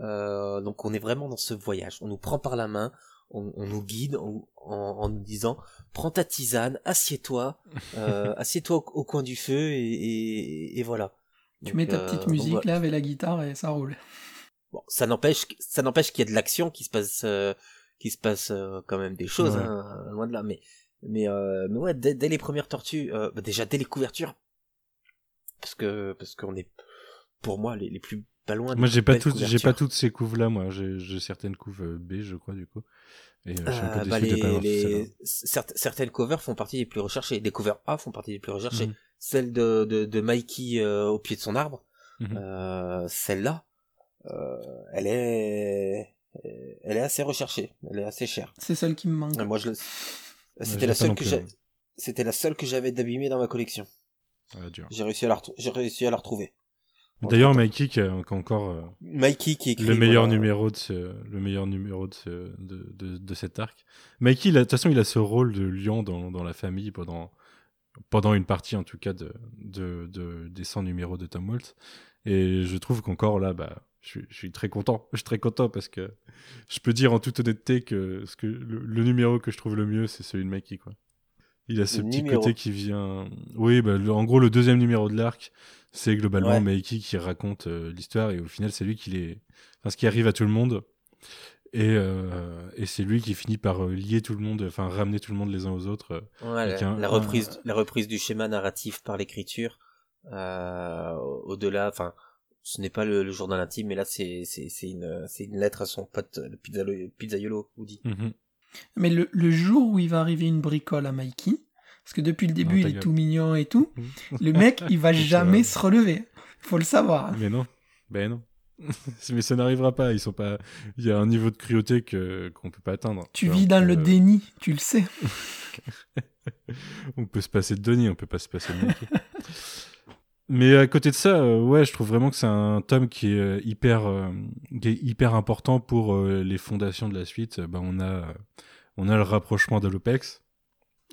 Euh, donc on est vraiment dans ce voyage. On nous prend par la main, on, on nous guide en, en, en nous disant prends ta tisane, assieds-toi, euh, assieds-toi au, au coin du feu, et, et, et voilà. Tu Donc, mets ta euh, petite donc musique voilà. là avec la guitare et ça roule. Bon, ça n'empêche, ça n'empêche qu'il y a de l'action, qui se passe, euh, qui se passe euh, quand même des choses, Ouais. hein, loin de là. Mais, mais, euh, mais ouais, dès, dès les premières tortues, euh, bah, déjà dès les couvertures, parce que, parce qu'on est, pour moi, les, les plus pas loin. Moi, j'ai pas toutes, j'ai pas toutes ces couves là. Moi, j'ai certaines couves euh, B, je crois du coup. Et euh, je suis un peu Euh, déçu bah, de les, pas avoir les- celle-là. certes- certaines covers font partie des plus recherchées. Des covers A font partie des plus recherchées. Mhm. Celle de, de, de Mikey euh, au pied de son arbre, Mhm. euh, celle-là, euh, elle est, elle est assez recherchée. Elle est assez chère. C'est celle qui me manque. Moi, je C'était la seule que plus, j'ai. ouais. C'était la seule que j'avais d'abîmer dans ma collection. Ah. J'ai réussi à la, j'ai réussi à la retrouver. D'ailleurs, Mikey qui a, encore euh, Mikey qui écrit le meilleur voilà, numéro de ce, le meilleur numéro de, ce- de, de, de cet arc. Mikey, de toute façon, il a ce rôle de lion dans, dans la famille pendant, pendant une partie, en tout cas, de, de, de- des 100 numéros de Tom Waltz. Et je trouve qu'encore là, bah, je, suis- je suis très content. Je suis très content parce que je peux dire en toute honnêteté que, ce que le, le numéro que je trouve le mieux, c'est celui de Mikey, quoi. Il a ce petit numéro. côté qui vient. Oui, bah, le- en gros, le deuxième numéro de l'arc, c'est globalement Ouais. Mikey qui raconte euh, l'histoire et au final, c'est lui qui les. Enfin, ce qui arrive à tout le monde. Et, euh, et c'est lui qui finit par euh, lier tout le monde, enfin ramener tout le monde les uns aux autres. Ouais, la, un- la un- reprise, la reprise du schéma narratif par l'écriture. Euh, au-delà, enfin, ce n'est pas le, le journal intime, mais là, c'est, une, une lettre à son pote, le pizzaiolo, pizzaiolo Woody. Mhm. Mais le, le jour où il va arriver une bricole à Mikey, parce que depuis le début Non, il est tout mignon et tout, le mec il va jamais se relever. Faut le savoir. Mais non, ben non. Mais ça n'arrivera pas. Ils sont pas. Il y a un niveau de cruauté que qu'on peut pas atteindre. Tu Alors vis dans le déni, tu le sais. On peut se passer de Denis, on peut pas se passer de Mikey. Mais à côté de ça, euh, ouais, je trouve vraiment que c'est un tome qui est euh, hyper, euh, qui est hyper important pour les fondations de la suite. Bah, on a, on a le rapprochement d'Alopex,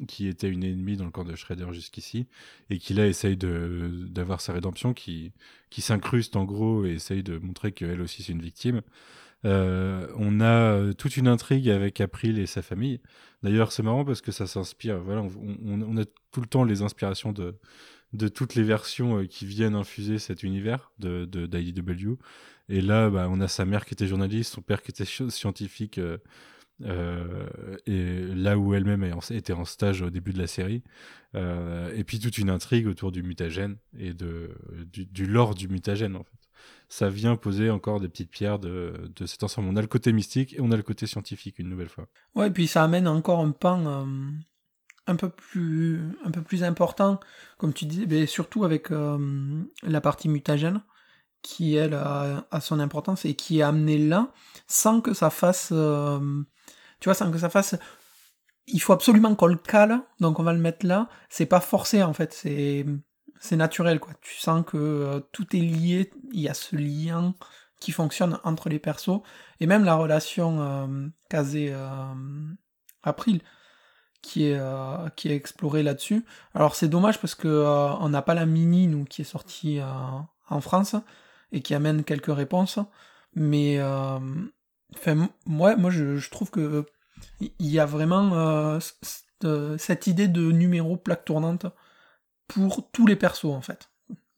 qui était une ennemie dans le camp de Shredder jusqu'ici, et qui là essaye de d'avoir sa rédemption, qui qui s'incruste en gros et essaye de montrer qu'elle aussi c'est une victime. Euh, on a euh, toute une intrigue avec April et sa famille. D'ailleurs, c'est marrant parce que ça s'inspire. Voilà, on, a tout le temps les inspirations de, toutes les versions euh, qui viennent infuser cet univers de, d'IDW. Et là, bah, on a sa mère qui était journaliste, son père qui était scientifique et là où elle-même était en stage au début de la série. Et puis toute une intrigue autour du mutagène et du, du lore du mutagène, en fait. Ça vient poser encore des petites pierres de, de cet ensemble. On a le côté mystique et on a le côté scientifique une nouvelle fois. Ouais, et puis ça amène encore un pan euh, un, peu plus, un peu plus important, comme tu disais, mais surtout avec euh, la partie mutagène, qui elle a, son importance et qui est amenée là sans que ça fasse. euh, tu vois, sans que ça fasse. Il faut absolument qu'on le cale, donc on va le mettre là. C'est pas forcé en fait, c'est c'est naturel quoi. Tu sens que euh, tout est lié, il y a ce lien qui fonctionne entre les persos et même la relation euh, Kazé euh, April qui est euh, qui est explorée là-dessus. Alors c'est dommage parce que on n'a pas la mini nous qui est sortie en France et qui amène quelques réponses, mais enfin moi moi je, trouve que il y a vraiment cette idée de numéro plaque tournante pour tous les persos en fait.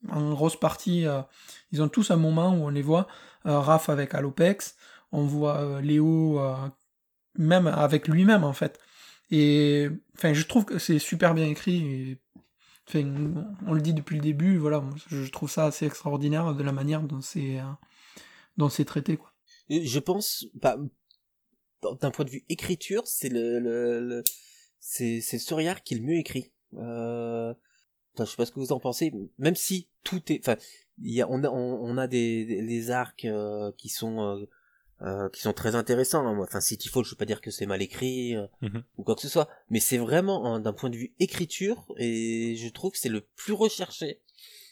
En grosse partie, euh, ils ont tous un moment où on les voit. Euh, Raph avec Alopex, on voit euh, Léo euh, même avec lui-même en fait. Et enfin, je trouve que c'est super bien écrit. On le dit depuis le début, voilà, je trouve ça assez extraordinaire de la manière dont c'est dont c'est traité quoi. Je pense, bah, d'un point de vue écriture, c'est le, c'est, c'est qui est le mieux écrit. Enfin, je sais pas ce que vous en pensez, même si tout est, enfin, il y a, on a, on, on a des, arcs euh, qui sont, euh, euh, qui sont très intéressants. hein. Moi, Enfin, Cityfall, je veux pas dire que c'est mal écrit euh, Mhm. ou quoi que ce soit, mais c'est vraiment hein, d'un point de vue écriture et je trouve que c'est le plus recherché.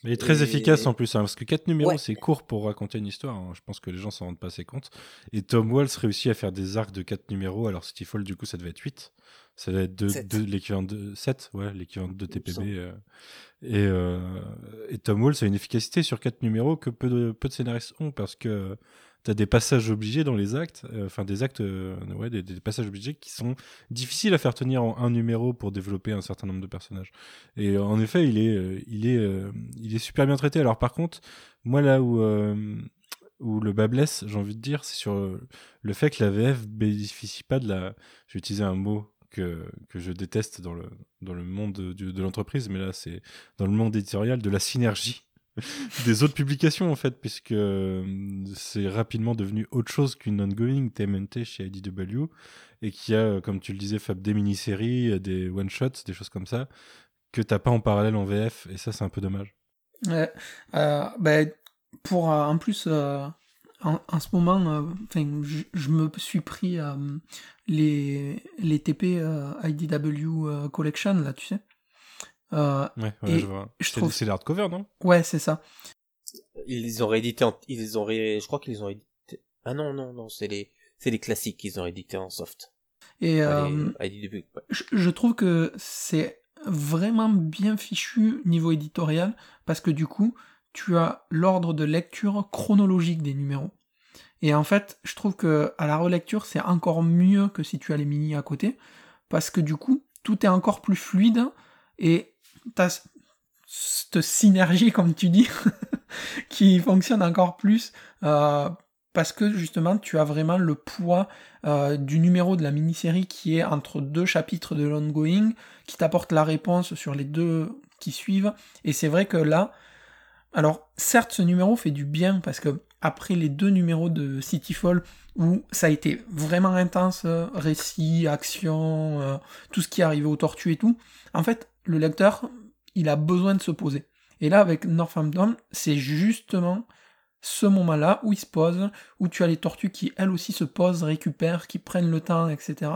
Il est très Et- efficace en plus, hein, parce que 4 numéros, Ouais. c'est court pour raconter une histoire. hein. Je pense que les gens s'en rendent pas assez compte. Et Tom Walls réussit à faire des arcs de 4 numéros, alors Cityfall, du coup, ça devait être 8. Ça devait être de, Sept. de- l'équivalent de 7, ouais, l'équivalent de TPB. euh. et, euh, et Tom Walls a une efficacité sur 4 numéros que peu de, peu de scénaristes ont, parce que tu des passages obligés dans les actes, euh, enfin des actes, euh, ouais, des, passages obligés qui sont difficiles à faire tenir en un numéro pour développer un certain nombre de personnages. Et euh, en effet, il est, il est, il est super bien traité. Alors par contre, moi là où, où le bas blesse, j'ai envie de dire, c'est sur le fait que la VF bénéficie pas de la. Je vais utiliser un mot que, que je déteste dans le, dans le monde de, de l'entreprise, mais là c'est dans le monde éditorial de la synergie des autres publications en fait, puisque euh, c'est rapidement devenu autre chose qu'une ongoing TMNT chez IDW et qui a, euh, comme tu le disais, Fab, des mini-séries, euh, des one-shots, des choses comme ça, que t'as pas en parallèle en VF, et ça c'est un peu dommage. Ouais, euh, ben, pour en plus en, en ce moment, je, me suis pris les les TP IDW Collection là, tu sais. Euh, Ouais, Et ouais je vois. je C'est trouve- c'est l'hardcover, non? Ouais, c'est ça. Ils les ont réédités en, ils les ont ré... je crois qu'ils les ont réédités. Ah non, non, non, c'est les, c'est les classiques qu'ils ont réédités en soft. Et euh, les IDW, ouais. je, je trouve que c'est vraiment bien fichu niveau éditorial parce que du coup, tu as l'ordre de lecture chronologique des numéros. Et en fait, je trouve que à la relecture, c'est encore mieux que si tu as les mini à côté parce que du coup, tout est encore plus fluide et t'as cette synergie, comme tu dis, qui fonctionne encore plus euh, parce que justement, tu as vraiment le poids euh, du numéro de la mini-série qui est entre deux chapitres de l'ongoing, qui t'apporte la réponse sur les deux qui suivent. Et c'est vrai que là, alors certes, ce numéro fait du bien parce que après les deux numéros de Cityfall où ça a été vraiment intense, euh, récit, action, tout ce qui arrivé aux tortues et tout, en fait, le lecteur, il a besoin de se poser. Et là, avec Northampton, c'est justement ce moment-là où il se pose, où tu as les tortues qui elles aussi se posent, récupèrent, qui prennent le temps, etc.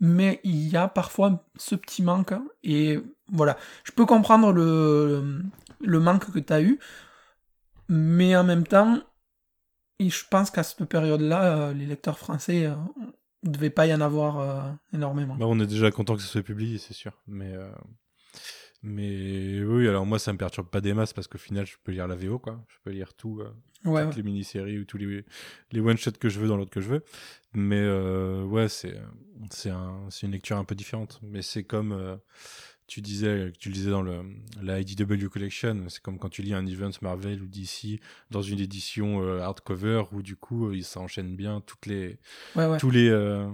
Mais il y a parfois ce petit manque, et voilà. Je peux comprendre le, manque que tu as eu, mais en même temps, et je pense qu'à cette période-là, euh, les lecteurs français, euh, ne devait pas y en avoir euh, énormément. Bah, on est déjà content que ce soit publié, c'est sûr. Mais, euh, mais oui, alors moi, ça me perturbe pas des masses parce qu'au final, je peux lire la VO, quoi. Je peux lire tout, euh, Ouais, toutes ouais. les mini-séries ou tous les, les one-shots que je veux dans l'autre que je veux. Mais ouais, c'est c'est un, c'est une lecture un peu différente. Mais c'est comme. Euh, tu disais, tu le disais dans le, la IDW Collection, c'est comme quand tu lis un event Marvel ou DC dans une édition euh, hardcover où du coup euh, ça enchaîne bien toutes les, Ouais, ouais. tous les, euh,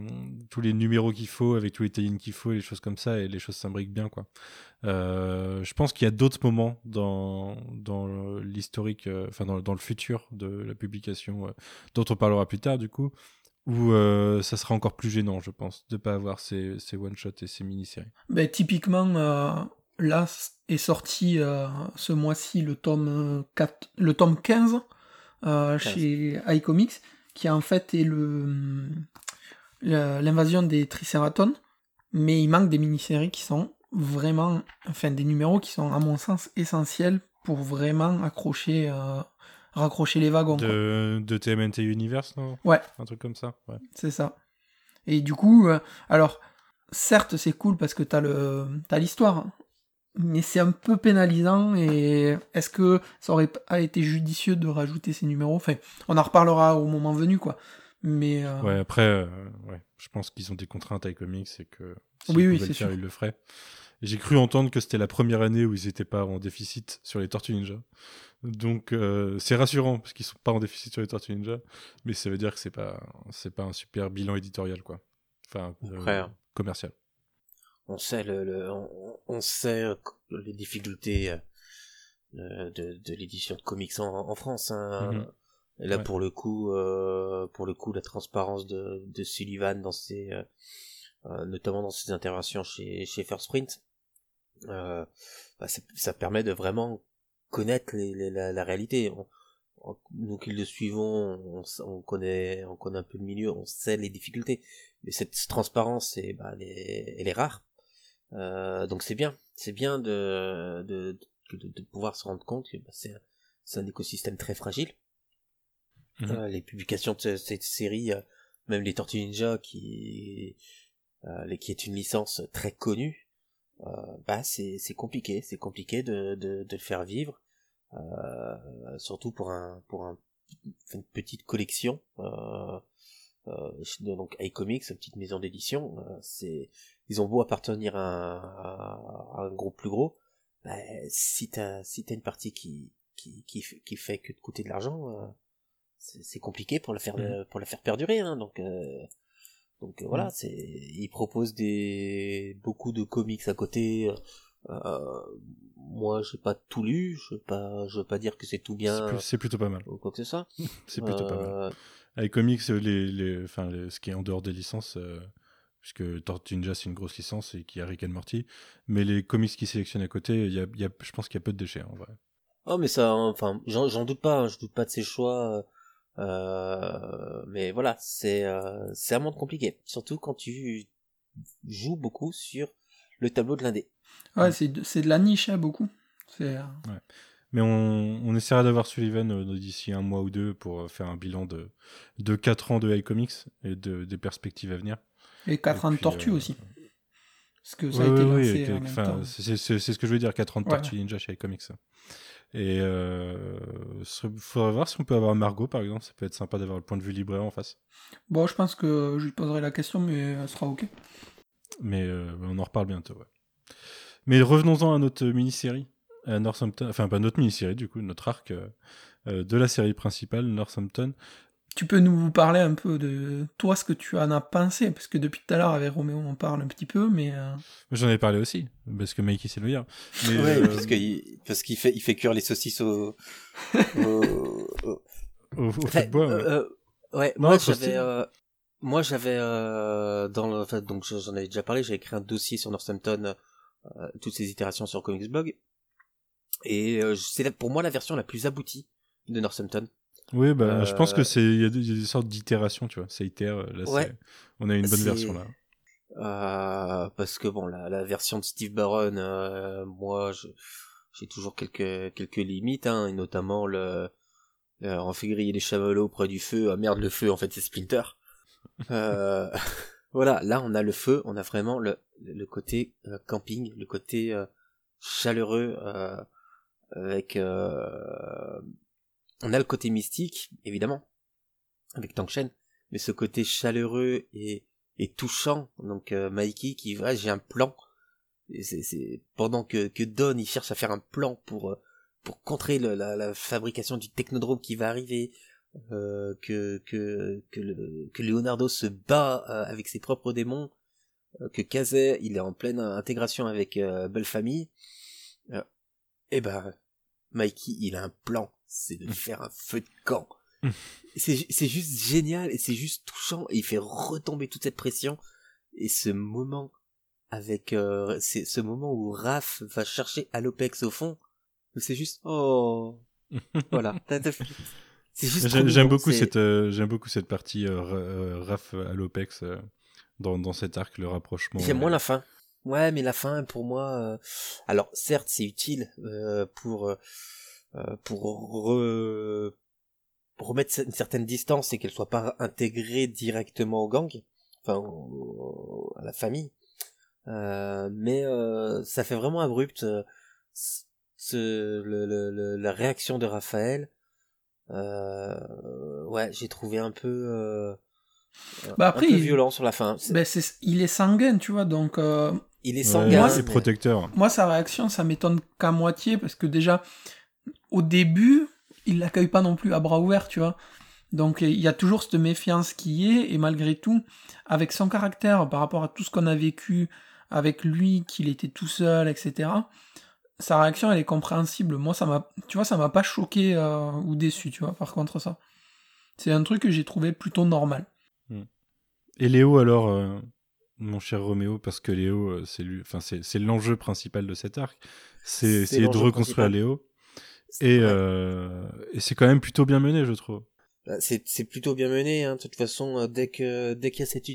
tous les numéros qu'il faut avec tous les tie qu'il faut, et les choses comme ça et les choses s'imbriquent bien quoi. Euh, je pense qu'il y a d'autres moments dans, dans l'historique, euh, enfin dans, dans le futur de la publication, euh, dont on parlera plus tard du coup, où euh, ça sera encore plus gênant, je pense, de pas avoir ces, ces one-shots et ces mini-séries. Ben, typiquement, euh, là est sorti euh, ce mois-ci le tome euh, 4, le tome 15, euh, 15. chez iComics, qui en fait est le le- l'invasion des Triceratops, mais il manque des mini-séries qui sont vraiment, enfin des numéros qui sont à mon sens essentiels pour vraiment accrocher, euh, raccrocher les wagons. De, de TMNT Universe, non? Ouais. Un truc comme ça, ouais. C'est ça. Et du coup, euh, alors, certes, c'est cool parce que t'as le, t'as l'histoire, hein, mais c'est un peu pénalisant. Et est-ce que ça aurait pas été judicieux de rajouter ces numéros? Enfin, on en reparlera au moment venu, quoi. Mais euh, Ouais, après, euh, ouais, je pense qu'ils ont des contraintes avec comics et que s'ils Oui, oui, pouvaient le c'est faire, sûr. ils le feraient. J'ai cru entendre que c'était la première année où ils n'étaient pas en déficit sur les Tortues Ninja. Donc euh, c'est rassurant parce qu'ils sont pas en déficit sur les Tortues Ninja, mais ça veut dire que c'est pas c'est pas un super bilan éditorial quoi. Enfin euh, Après, hein. commercial. on sait le, le- on, on sait euh, les difficultés euh, euh, de, de l'édition de comics en, en France. Hein. Mhm. Et là, Ouais. pour le coup, euh, pour le coup, la transparence de, de Sullivan dans ses, euh, euh, notamment dans ses interventions chez chez First Print, euh, bah, ça, ça permet de vraiment connaître les- les- la, la réalité. On- on- nous qui le suivons, on, on connaît, on connaît un peu le milieu, on sait les difficultés. Mais cette transparence, bah, elle, est, elle est rare. Euh, donc c'est bien, c'est bien de, de, de, de pouvoir se rendre compte que bah, c'est un écosystème très fragile. Mhm. Euh, les publications de ce- cette série, euh, même les Tortues Ninja, qui, euh, qui est une licence très connue, bah c'est compliqué, c'est compliqué de, de, de le faire vivre, surtout pour un pour un une petite collection. Euh, donc iComics, une petite maison d'édition, c'est ils ont beau appartenir à un, à un groupe plus gros, bah, si t'as si t'as une partie qui qui qui, qui fait que de coûter de l'argent, c'est compliqué pour la faire Mhm. pour la faire perdurer, hein, donc euh, donc euh, voilà, Mhm. c'est ils proposent des beaucoup de comics à côté. Euh, moi, j'ai pas tout lu, je veux pas je veux pas dire que c'est tout bien C'est plutôt pas mal. ou quoi que ce soit. C'est plutôt pas mal. Euh, Avec comics, les, les, enfin, les- ce qui est en dehors des licences, euh, puisque Tortue Ninja c'est une grosse licence et qui a Rick and Morty, mais les comics qui sélectionnent à côté, il y a, il y a, je pense qu'il y a peu de déchets en vrai. Oh mais ça, enfin, j'en j'en doute pas, hein, je doute pas de ses choix. Euh, mais voilà, c'est euh, c'est un monde compliqué, surtout quand tu joues beaucoup sur le tableau de l'indé. ouais, c'est de, c'est de la niche, hein, beaucoup. C'est, euh, Mais on, on essaiera d'avoir Sullivan euh, d'ici un mois ou deux pour euh, faire un bilan de, de 4 ans de iComics et de, des perspectives à venir. et 4 Et ans de tortue euh, aussi. Parce que ça a Ouais, été ouais, ouais, lancé et que- en même enfin, temps. c'est c'est- c'est ce que je veux dire, 4 ans de. Tortue Ninja chez iComics. Et euh, il faudrait voir si on peut avoir Margot par exemple, ça peut être sympa d'avoir le point de vue libraire en face. Bon, je pense que je lui poserai la question, mais elle sera ok. Mais euh, on en reparle bientôt. ouais. Mais revenons-en à notre mini-série, à Northampton, enfin pas notre mini-série du coup, notre arc euh, euh, de la série principale, Northampton. Tu peux nous parler un peu de toi, ce que tu en as pensé, parce que depuis tout à l'heure avec Roméo on parle un petit peu, mais euh, J'en ai parlé aussi, parce que Mikey c'est le meilleur. Mais, Ouais, euh, parce qu'il parce qu'il fait il fait cuire les saucisses au, au- au- au, au Enfin, feu de bois, ouais. euh, euh, ouais, Non, moi j'avais euh, moi j'avais euh, dans le enfin, donc j'en avais déjà parlé, j'ai écrit un dossier sur Northampton euh, toutes ces itérations sur Comics Blog et euh, c'est pour moi la version la plus aboutie de Northampton. Oui, bah, je pense euh, que c'est il y, a des- il y a des sortes d'itérations, tu vois. Ça itère. Là, Ouais. c'est- on a une bonne version là. Euh, parce que bon la, la version de Steve Barron euh, moi j'ai toujours quelques quelques limites hein, et notamment le, le en fait griller les chamallows près du feu ah merde le feu en fait c'est Splinter euh, voilà là on a le feu on a vraiment le le côté euh, camping le côté euh, chaleureux euh, avec euh, on a le côté mystique évidemment avec Tank Shen mais ce côté chaleureux et touchant. Donc euh, Mikey qui va, j'ai un plan, c'est, pendant que que Don il cherche à faire un plan pour euh, pour contrer la, fabrication du technodrome qui va arriver, euh, que que que, le- que Leonardo se bat euh, avec ses propres démons, euh, que Kazé il est en pleine intégration avec euh, Belle Famille. euh, et ben Mikey il a un plan, c'est de faire un feu de camp. c'est c'est juste génial et c'est juste touchant et il fait retomber toute cette pression et ce moment avec euh, c'est ce moment où Raph va chercher Alopex au fond c'est juste oh voilà c'est juste J'aime beaucoup cette euh, j'aime beaucoup cette partie euh, euh, Raph à l'Opex euh, dans, dans cet arc le rapprochement. J'aime moins la fin. Ouais, mais la fin, pour moi, alors certes, c'est utile pour pour re- remettre une certaine distance et qu'elle soit pas intégrée directement au gang, enfin au- à la famille. Euh, mais euh, ça fait vraiment abrupt euh, ce, le, le- le- la réaction de Raphaël. Euh, ouais, j'ai trouvé un peu euh, Bah après, un peu il- violent sur la fin. Ben, c'est- il est sanguin, tu vois, donc euh, Il est ouais, sanguin. Moi, c'est mais- protecteur. moi, sa réaction, ça m'étonne qu'à moitié, parce que déjà, au début, il l'accueille pas non plus à bras ouverts, tu vois. Donc il y a toujours cette méfiance qui est, et malgré tout, avec son caractère par rapport à tout ce qu'on a vécu avec lui, qu'il était tout seul, etc., sa réaction, elle est compréhensible. Moi, ça m'a, tu vois, ça m'a pas choqué euh, ou déçu, tu vois, par contre, ça. C'est un truc que j'ai trouvé plutôt normal. Et Léo alors euh, mon cher Roméo parce que Léo euh, c'est lui enfin c'est c'est l'enjeu principal de cet arc c'est essayer de reconstruire principal. Léo et euh, et c'est quand même plutôt bien mené je trouve. Bah, c'est c'est plutôt bien mené hein. de toute façon euh, dès que dès qu'il y a cette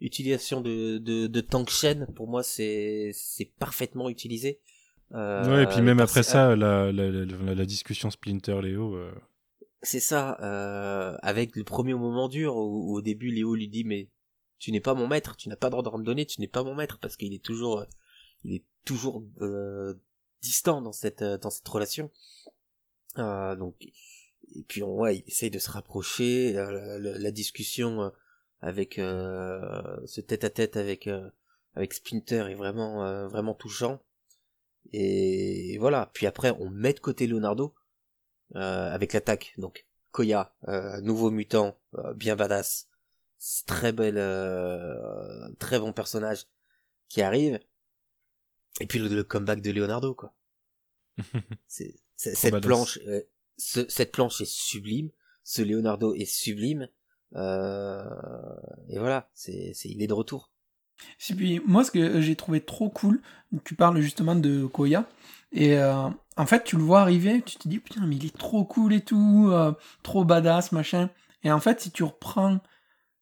utilisation de de, de tank chaîne pour moi c'est c'est parfaitement utilisé Euh, ouais et puis même après ça la, la, la, discussion Splinter Léo euh, c'est ça euh, avec le premier moment dur où, où au début Léo lui dit mais tu n'es pas mon maître tu n'as pas d'ordre à me donner tu n'es pas mon maître parce qu'il est toujours euh, il est toujours euh, distant dans cette dans cette relation Euh, donc et puis on, ouais il essaye de se rapprocher euh, la, la discussion euh, avec euh, ce tête à tête avec euh, avec Splinter est vraiment euh, vraiment touchant. Et voilà. Puis après on met de côté Leonardo euh, avec l'attaque. Donc Koya euh, nouveau mutant euh, bien badass très belle euh, très bon personnage qui arrive. Et puis le, le comeback de Leonardo quoi. C'est cette planche euh, ce- cette planche est sublime. Ce Leonardo est sublime. Euh, et voilà c'est c'est il est de retour. Et puis moi ce que j'ai trouvé trop cool, tu parles justement de Koya, et euh, en fait tu le vois arriver, tu te dis putain mais il est trop cool et tout, trop badass machin, et en fait si tu reprends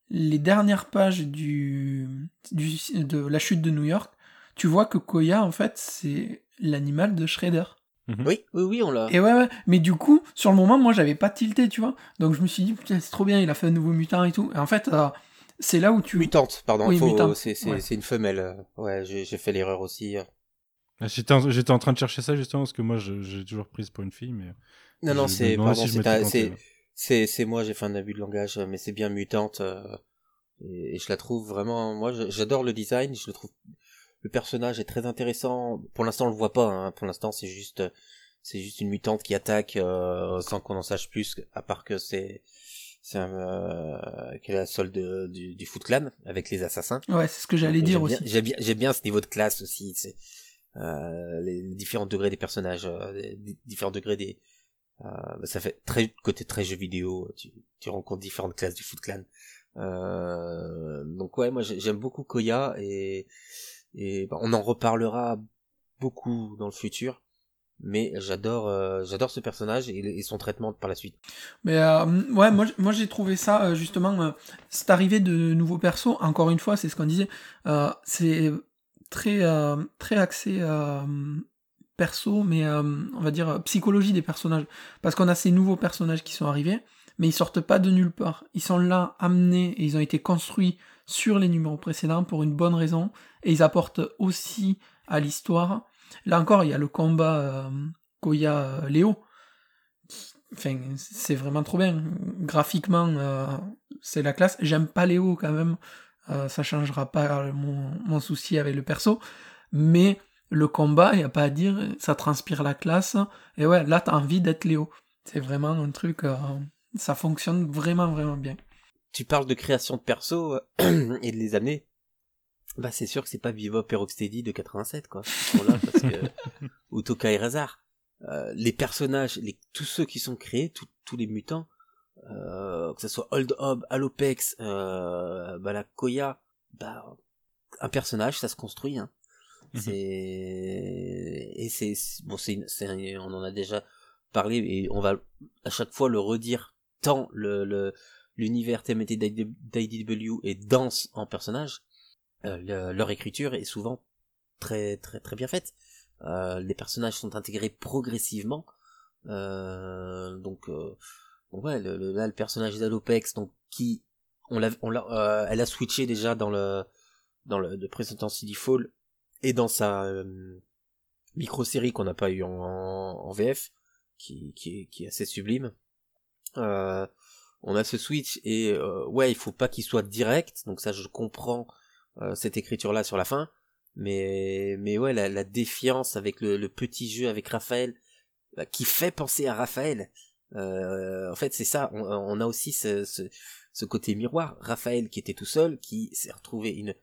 les dernières pages du, du de la chute de New York, tu vois que Koya en fait c'est l'animal de Shredder. Oui oui oui on l'a Et ouais, ouais, mais du coup, sur le moment, moi, j'avais pas tilté, tu vois. Donc je me suis dit, putain, c'est trop bien, il a fait un nouveau mutant et tout. Et en fait, euh, c'est là où tu. mutante pardon Oui, c'est Ouais. une femelle ouais j'ai fait l'erreur aussi. Ah, J'étais en, train de chercher ça justement parce que moi j'ai toujours prise pour une fille mais non non c'est si c'est moi j'ai fait un abus de langage mais c'est bien mutante euh, et, et je la trouve vraiment moi j'adore le design je le trouve le personnage est très intéressant pour l'instant on le voit pas hein. pour l'instant c'est juste c'est juste une mutante qui attaque euh, sans qu'on en sache plus à part que c'est c'est un euh, qu'elle est la solde de- du, du Foot Clan avec les assassins Ouais, c'est ce que j'allais dire aussi. J'aime bien, j'aime bien ce niveau de classe aussi. C'est euh, les différents degrés des personnages, euh, les di- différents degrés des. euh, ça fait très côté très jeu vidéo. Tu, tu rencontres différentes classes du Foot Clan. Euh, donc ouais, moi j'ai- j'aime beaucoup Koya et et bah, on en reparlera beaucoup dans le futur. Mais j'adore, euh, j'adore ce personnage et, son traitement par la suite. Mais euh, ouais, moi, j'ai trouvé ça euh, justement, euh, cette arrivée de nouveaux persos, encore une fois, c'est ce qu'on disait, c'est très, très axé perso, mais on va dire psychologie des personnages. Parce qu'on a ces nouveaux personnages qui sont arrivés, mais ils sortent pas de nulle part. Ils sont là, amenés, et ils ont été construits sur les numéros précédents pour une bonne raison, et ils apportent aussi à l'histoire. Là encore, il y a le combat euh, Koya-Léo, Enfin, c'est vraiment trop bien. Graphiquement, euh, c'est la classe. J'aime pas Léo quand même. Euh, ça changera pas mon, mon souci avec le perso. Mais le combat, il n'y a pas à dire, ça transpire la classe. Et ouais, là, t'as envie d'être Léo. C'est vraiment un truc, euh, ça fonctionne vraiment, vraiment bien. Tu parles de création de perso euh, et de les amener. Bah, c'est sûr que c'est pas Bebop et Rocksteady de 87, quoi. Ils sont là parce que, ou Tokai Razar. Euh, les personnages, les, tous ceux qui sont créés, tous tous les mutants, euh, que ce soit Old Hob, Alopex, euh, bah, la Koya, bah, un personnage, ça se construit, hein. Mhm. C'est et c'est bon, c'est on en a déjà parlé et on va à chaque fois le redire tant le le- l'univers TMT d'IDW est dense en personnages. euh, le- leur écriture est souvent très très très bien faite. Euh, les personnages sont intégrés progressivement. Euh, donc, euh, ouais, le, le- là le personnage d'Alopex, donc qui on l'a, on l'a, euh, elle a switché déjà dans le dans le de précédent City Fall et dans sa euh, micro-série qu'on n'a pas eu en, en, en VF, qui, qui, qui est assez sublime. Euh, on a ce switch et euh, ouais, il faut pas qu'il soit direct, donc ça je comprends euh, cette écriture là sur la fin, mais mais ouais la, la défiance avec le, le petit jeu avec Raphaël bah, qui fait penser à Raphaël. Euh, en fait, c'est ça. On, on a aussi ce, ce, ce côté miroir. Raphaël qui était tout seul, qui s'est retrouvé une.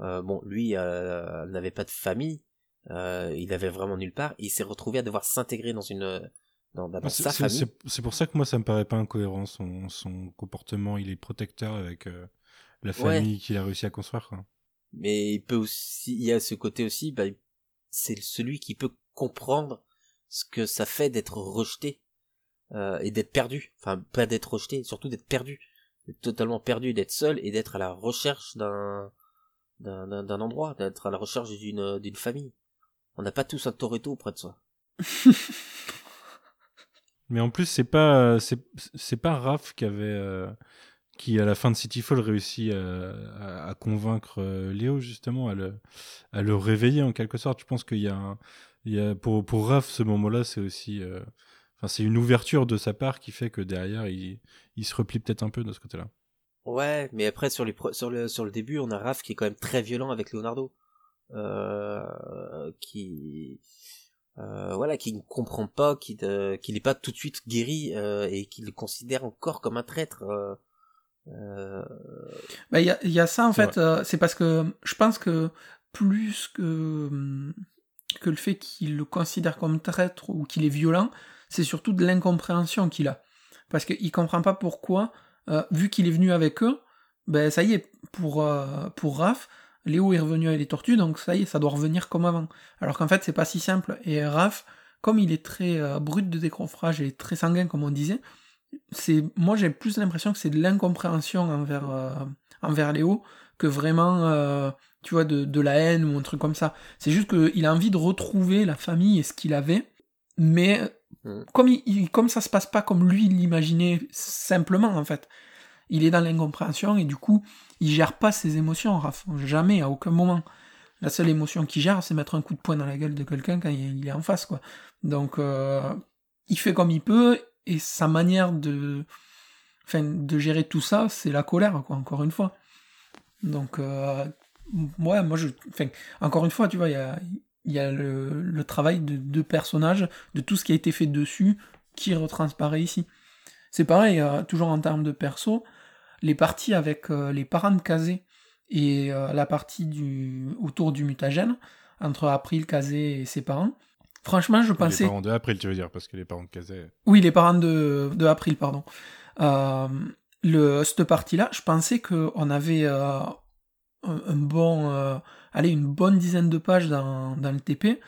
euh, bon, lui euh, n'avait pas de famille. Euh, il avait vraiment nulle part. Il s'est retrouvé à devoir s'intégrer dans une dans, bah, dans C'est- sa c'est- famille. C'est c'est pour ça que moi, ça me paraît pas incohérent. Son, son comportement, il est protecteur avec euh, la Ouais. famille qu'il a réussi à construire. Quoi. mais il peut aussi il y a ce côté aussi bah, c'est celui qui peut comprendre ce que ça fait d'être rejeté euh, et d'être perdu enfin pas d'être rejeté surtout d'être perdu d'être totalement perdu d'être seul et d'être à la recherche d'un d'un endroit d'être à la recherche d'une d'une famille on n'a pas tous un Toretto près de soi Mais en plus, c'est pas, c'est c'est pas Raph qui avait, euh, qui à la fin de Cityfall réussit à, à- à convaincre euh, Léo justement à le, à le réveiller en quelque sorte. Je pense qu'il y a, un- il y a pour pour Raph ce moment-là, c'est aussi, euh, c'est une ouverture de sa part qui fait que derrière il, il se replie peut-être un peu de ce côté-là. Ouais, mais après sur sur le sur le début, on a Raph qui est quand même très violent avec Leonardo, euh, qui euh, voilà, qui ne comprend pas, qu'il n'est pas tout de suite guéri euh, et qui le considère encore comme un traître. euh, euh, Bah, Il y, a, il y a ça en fait, euh, c'est parce que je pense que plus que, hum, que le fait qu'il le considère comme traître ou qu'il est violent, c'est surtout de l'incompréhension qu'il a. Parce qu'il comprend pas pourquoi, euh, vu qu'il est venu avec eux, ben ça y est, pour, euh, pour Raph, Léo est revenu avec les tortues, donc ça y est, ça doit revenir comme avant. Alors qu'en fait, c'est pas si simple. Et Raph, comme il est très euh, brut de décoffrage et très sanguin, comme on disait, c'est moi j'ai plus l'impression que c'est de l'incompréhension envers euh, envers Léo que vraiment euh, tu vois de, de la haine ou un truc comme ça c'est juste qu'il a envie de retrouver la famille et ce qu'il avait mais Mhm. comme il, il- comme ça se passe pas comme lui l'imaginait simplement en fait il est dans l'incompréhension et du coup il gère pas ses émotions Raph. Jamais à aucun moment. La seule émotion qu'il gère c'est mettre un coup de poing dans la gueule de quelqu'un quand il est en face quoi. Donc euh, il fait comme il peut et sa manière de enfin de gérer tout ça c'est la colère encore une fois. Donc euh, moi je enfin encore une fois tu vois il y a le travail de deux personnages de tout ce qui a été fait dessus qui retransparaît ici. C'est pareil euh, toujours en termes de perso les parties avec euh, les parents de Kazé et euh, la partie du autour du mutagène entre April Kazé et ses parents franchement je pensais Les parents de April, tu veux dire, parce que les parents de Kazé. oui, les parents de, de April, pardon. Euh, le, cette partie-là, je pensais qu'on avait euh, un, un bon, euh, allez, une bonne dizaine de pages dans, dans le TP,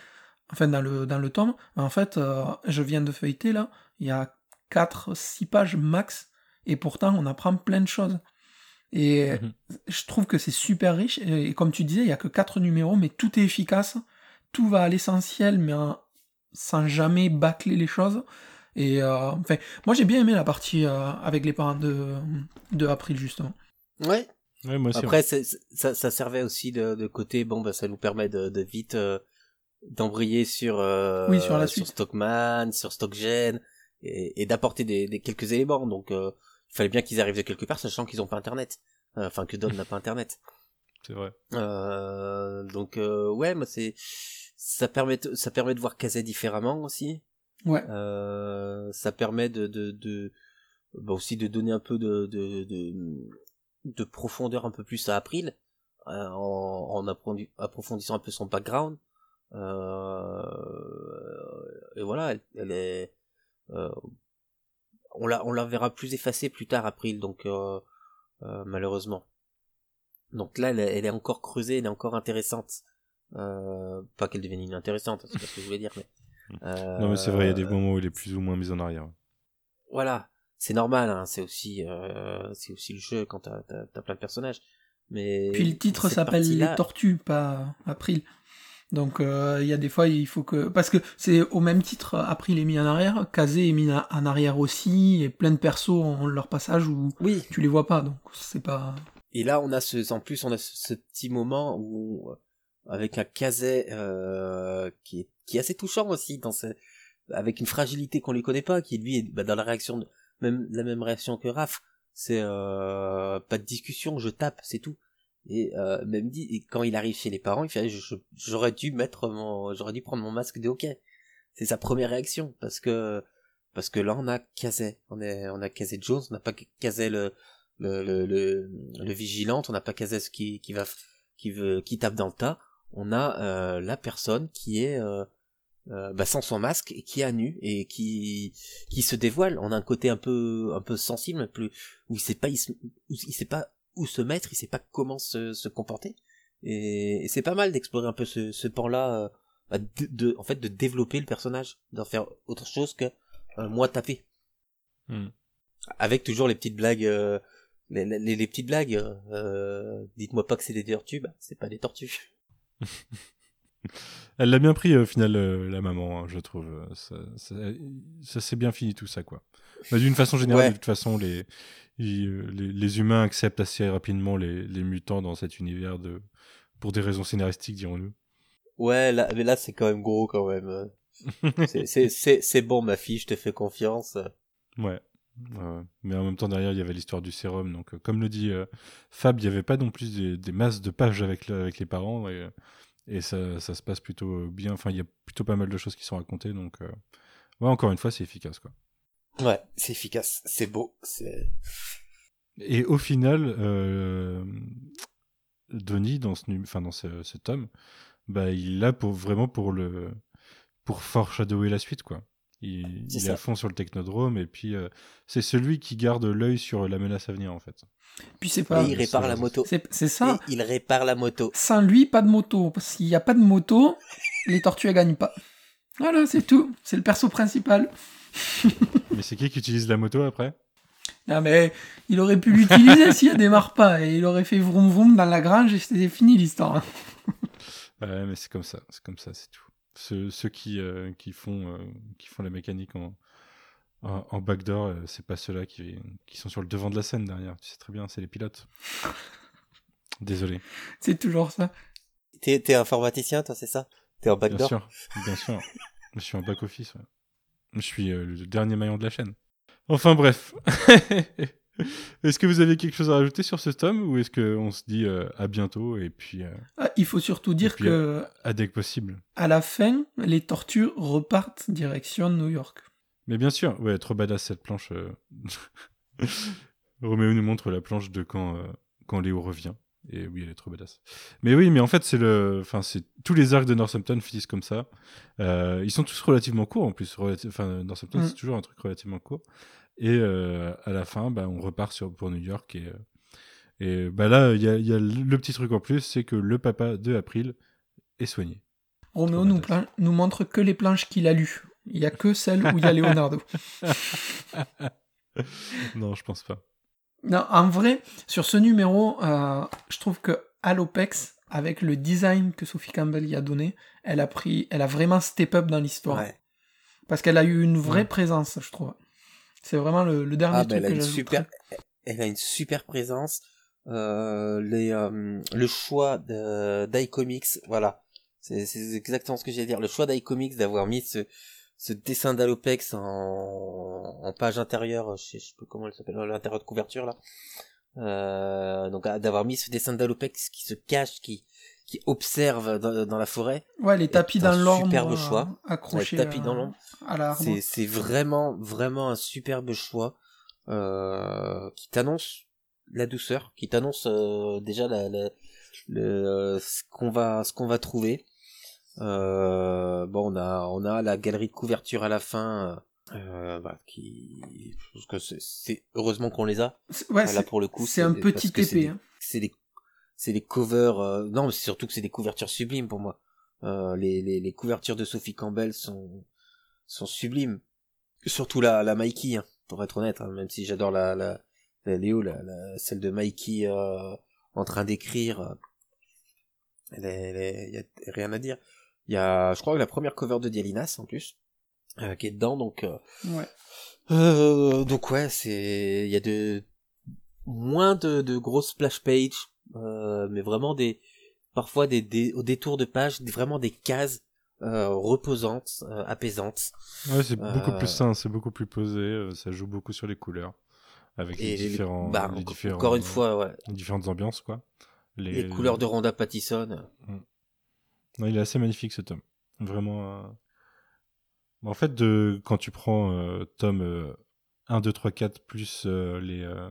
enfin dans le, dans le tome. En fait, euh, je viens de feuilleter là, il y a 4-6 pages max, et pourtant on apprend plein de choses. Et Mhm. je trouve que c'est super riche, et, et comme tu disais, il y a que 4 numéros, mais tout est efficace, tout va à l'essentiel, mais en- sans jamais bâcler les choses. Et euh, enfin, moi j'ai bien aimé la partie euh, avec les parents de, de April justement. Ouais. Ouais, moi aussi. Après, c'est- c'est- ça, ça servait aussi de, de côté. Bon, bah, ça nous permet de, de vite euh, d'embrayer sur euh, Oui, sur la. Stockman, sur Stockgen et, et d'apporter des, des quelques éléments. Donc, euh, fallait bien qu'ils arrivent de quelque part, sachant qu'ils ont pas Internet. Euh, Enfin, que Don n'a pas Internet. C'est vrai. Euh, donc, euh, ouais, moi c'est ça permet, de- ça permet de voir Kazé différemment aussi. Ouais. Euh, ça permet de, de, de bah aussi de donner un peu de, de, de, de profondeur un peu plus à April euh, en, en approfondi- approfondissant un peu son background. Euh, et voilà, elle, elle est, euh, on la, on la verra plus effacée plus tard April, donc euh, euh, malheureusement. Donc là, elle, est- elle est encore creusée, elle est encore intéressante. Euh, pas qu'elle devienne inintéressante, c'est pas ce que je voulais dire, mais. euh, Non, mais c'est vrai, il y a des moments où il est plus ou moins mis en arrière. voilà, c'est normal, hein, c'est aussi, euh, c'est aussi le jeu quand t'as, t'as, t'as plein de personnages. Mais Puis le titre s'appelle Les Tortues, pas April. Donc euh, il y a des fois, il faut que... Parce que c'est au même titre, April est mis en arrière, Kazé est mis en arrière aussi, et plein de persos ont leur passage où Oui. tu les vois pas, donc c'est pas... Et là, on a ce, en plus, on a ce, ce petit moment où, euh, avec un Kazé euh, qui est, qui est assez touchant aussi, dans ce, avec une fragilité qu'on lui connaît pas, qui lui est bah, dans la réaction, de, même la même réaction que Raph. C'est euh, pas de discussion, je tape, c'est tout. Et euh, même dit, quand il arrive chez les parents, il fait, j'aurais dû mettre mon, j'aurais dû prendre mon masque de hockey. C'est sa première réaction parce que parce que là on a Kazé, on est, on a Kazé Jones, on n'a pas Kazé le le, le, le, vigilante, on n'a pas Kazès qui, qui va, qui veut, qui tape dans le tas. On a euh, la personne qui est euh, euh, bah, sans son masque et qui est à nu et qui, qui se dévoile. On a un côté un peu, un peu sensible, peu où il sait pas, où il sait pas où se mettre, il sait pas comment se, se comporter. Et, et c'est pas mal d'explorer un peu ce, ce pan-là, euh, bah, de, de- en fait, de développer le personnage, d'en faire autre chose que euh, moi taper Hmm. avec toujours les petites blagues euh, les, les, les petites blagues euh, dites-moi pas que c'est des tortues bah c'est pas des tortues Elle l'a bien pris euh, au final, euh, la maman, hein, je trouve. Euh, Ça, ça, ça s'est bien fini tout ça, quoi. Mais D'une façon générale, Ouais. de toute façon, les, les, les humains acceptent assez rapidement les, les mutants dans cet univers de, pour des raisons scénaristiques, dirons-nous. ouais là mais là c'est quand même gros quand même c'est bon ma fille je te fais confiance Ouais. Mais en même temps, derrière, il y avait l'histoire du sérum. Donc, euh, comme le dit Fab, il n'y avait pas non plus des, des masses de pages avec, avec les parents. Et, et ça, ça se passe plutôt bien. Enfin, il y a plutôt pas mal de choses qui sont racontées. Donc, euh, ouais, encore une fois, c'est efficace. quoi. ouais c'est efficace c'est beau c'est Et au final, euh, Donnie, dans ce, enfin, dans ce, ce tome, bah, il là pour, vraiment pour, le, pour foreshadower la suite. quoi. Il, est à fond sur le technodrome. Et puis, euh, c'est celui qui garde l'œil sur la menace à venir, en fait. Puis c'est et pas... il répare la moto C'est c'est ça, et il répare la moto sans lui, pas de moto. Parce qu'il n'y a pas de moto, les tortues, elles gagnent pas. Voilà, c'est tout. C'est le perso principal. Mais c'est qui qui utilise la moto après? Non mais il aurait pu l'utiliser si elle démarre pas et il aurait fait vroom vroom dans la grange et c'était fini l'histoire. Ouais, mais c'est comme ça, c'est comme ça, c'est tout. Ceux, ceux qui, euh, qui, font, euh, qui font la mécanique en, en, en backdoor, euh, c'est pas ceux-là qui, qui sont sur le devant de la scène derrière. Tu sais très bien, c'est les pilotes. Désolé, C'est toujours ça. t'es t'es informaticien toi c'est ça? T'es en bien backdoor sûr, bien sûr. Je suis en back-office. ouais. Je suis euh, le dernier maillon de la chaîne. Enfin bref. est-ce que vous avez quelque chose à rajouter sur ce tome ou est-ce qu'on se dit euh, à bientôt et puis euh, Ah, il faut surtout dire puis, que à dès que possible à la fin, les tortues repartent direction New York. Mais bien sûr, ouais, trop badass cette planche. euh. Roméo nous montre la planche de quand, euh, quand Léo revient. Et oui, elle est trop badass. Mais oui, mais en fait, c'est le, enfin, c'est tous les arcs de Northampton finissent comme ça. Euh, ils sont tous relativement courts en plus. Relati- Enfin, Northampton, Mm. c'est toujours un truc relativement court. Et euh, à la fin, bah, on repart sur pour New York et et bah là, il y a, il y a le petit truc en plus, c'est que le papa de April est soigné. Roméo nous, plan- nous montre que les planches qu'il a lues. Il y a que celles où il y a Leonardo. non, je pense pas. Non, en vrai, sur ce numéro, euh, je trouve que Alopex, avec le design que Sophie Campbell y a donné, elle a pris, elle a vraiment step up dans l'histoire. ouais Parce qu'elle a eu une vraie Ouais. présence, je trouve. C'est vraiment le, le dernier ah ben truc elle a que une j'ajouterais. super elle a une super présence euh, les euh, le choix de d'iComics voilà c'est c'est exactement ce que j'allais dire le choix d'iComics d'avoir mis ce ce dessin d'Alopex en, en page intérieure je sais, je sais plus comment elle s'appelle l'intérieur de couverture là euh, donc à- d'avoir mis ce dessin d'Alopex qui se cache qui qui observe dans, dans la forêt. Ouais, les tapis dans l'ombre. superbe euh, choix. Accrochés Ouais, tapis dans l'ombre. à la C'est c'est vraiment vraiment un superbe choix euh, qui t'annonce la douceur, qui t'annonce euh, déjà la, la- le ce qu'on va ce qu'on va trouver. Euh, bon, on a on a la galerie de couverture à la fin. Euh, voilà, qui parce que c'est- c'est heureusement qu'on les a. C'est- Ouais, Là pour le coup, c'est un petit que c'est épée. des- hein. c'est des c'est des covers euh, non mais c'est surtout que c'est des couvertures sublimes pour moi euh, les, les les couvertures de Sophie Campbell sont sont sublimes surtout la la Mikey hein, pour être honnête hein, même si j'adore la la, la Léo la, la- celle de Mikey euh, en train d'écrire elle est, elle est- y a rien à dire il y a je crois que la première cover de Dialinas en plus euh, qui est dedans donc euh, Ouais. euh, donc ouais, c'est il y a de moins de, de grosses splash pages, euh, mais vraiment des parfois des, des au détour de page, vraiment des cases euh, reposantes, euh, apaisantes. Ouais, c'est beaucoup plus sain, c'est beaucoup plus posé, euh, ça joue beaucoup sur les couleurs. Avec les Et les- différents, bah, les encore- différents- encore une fois, ouais, les différentes ambiances, quoi. les, couleurs de Rhonda Pattison. Non, il est assez magnifique ce tome. Vraiment. euh, En fait, de... quand tu prends euh, tome euh, 1, 2, 3, 4 plus euh, les, euh,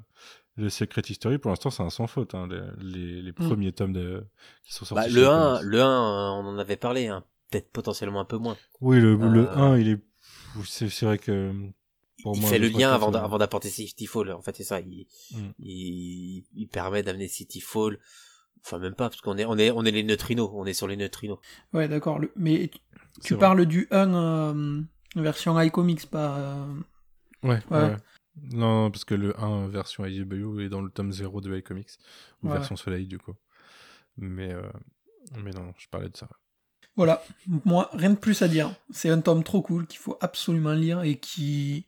le Secret History, pour l'instant, c'est un sans faute. hein, les, les, les premiers tomes de... qui sont sortis. Bah, le les 1, comics. le 1, euh, on en avait parlé, hein. peut-être potentiellement un peu moins. Oui, le, le Euh, 1, il est. C'est vrai que. Pour il moi, fait le lien avant, euh, avant d'apporter City Fall. En fait, c'est ça. Il, Mm. il, il permet d'amener City Fall. Enfin, même pas, parce qu'on est, on est, on est les neutrinos. On est sur les neutrinos. Ouais, d'accord. le- Mais tu- vrai. parles du 1 euh, version iComics, pas. euh, Ouais, ouais. Ouais. ouais. Non, parce que le 1 version IDW est dans le tome 0 de iComics, ou Ouais. version Soleil du coup. Mais, euh, mais non, je parlais de ça. Voilà. Moi, rien de plus à dire. C'est un tome trop cool qu'il faut absolument lire et qui,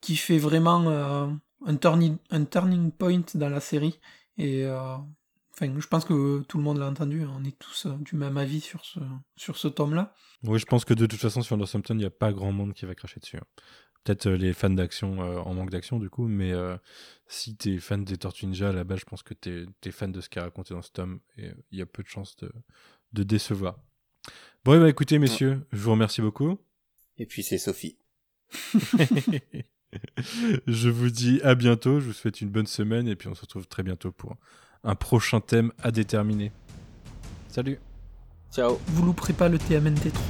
qui fait vraiment euh, un, turning, un turning point dans la série. Et euh, enfin, je pense que tout le monde l'a entendu. On est tous euh, du même avis sur ce, sur ce tome-là. Oui, je pense que de toute façon, sur Northampton, il n'y a pas grand monde qui va cracher dessus. hein. Peut-être euh, les fans d'action euh, en manque d'action, du coup, mais euh, si t'es fan des Tortues Ninja, à la base, je pense que t'es es fan de ce qui est raconté dans ce tome, et euh, il y a peu de chances de, de décevoir. Bon, ben, écoutez, messieurs, je vous remercie beaucoup. Et puis, c'est Sophie. je vous dis à bientôt, je vous souhaite une bonne semaine, et puis on se retrouve très bientôt pour un prochain thème à déterminer. Salut Ciao. Vous louperez pas le TMNT 3.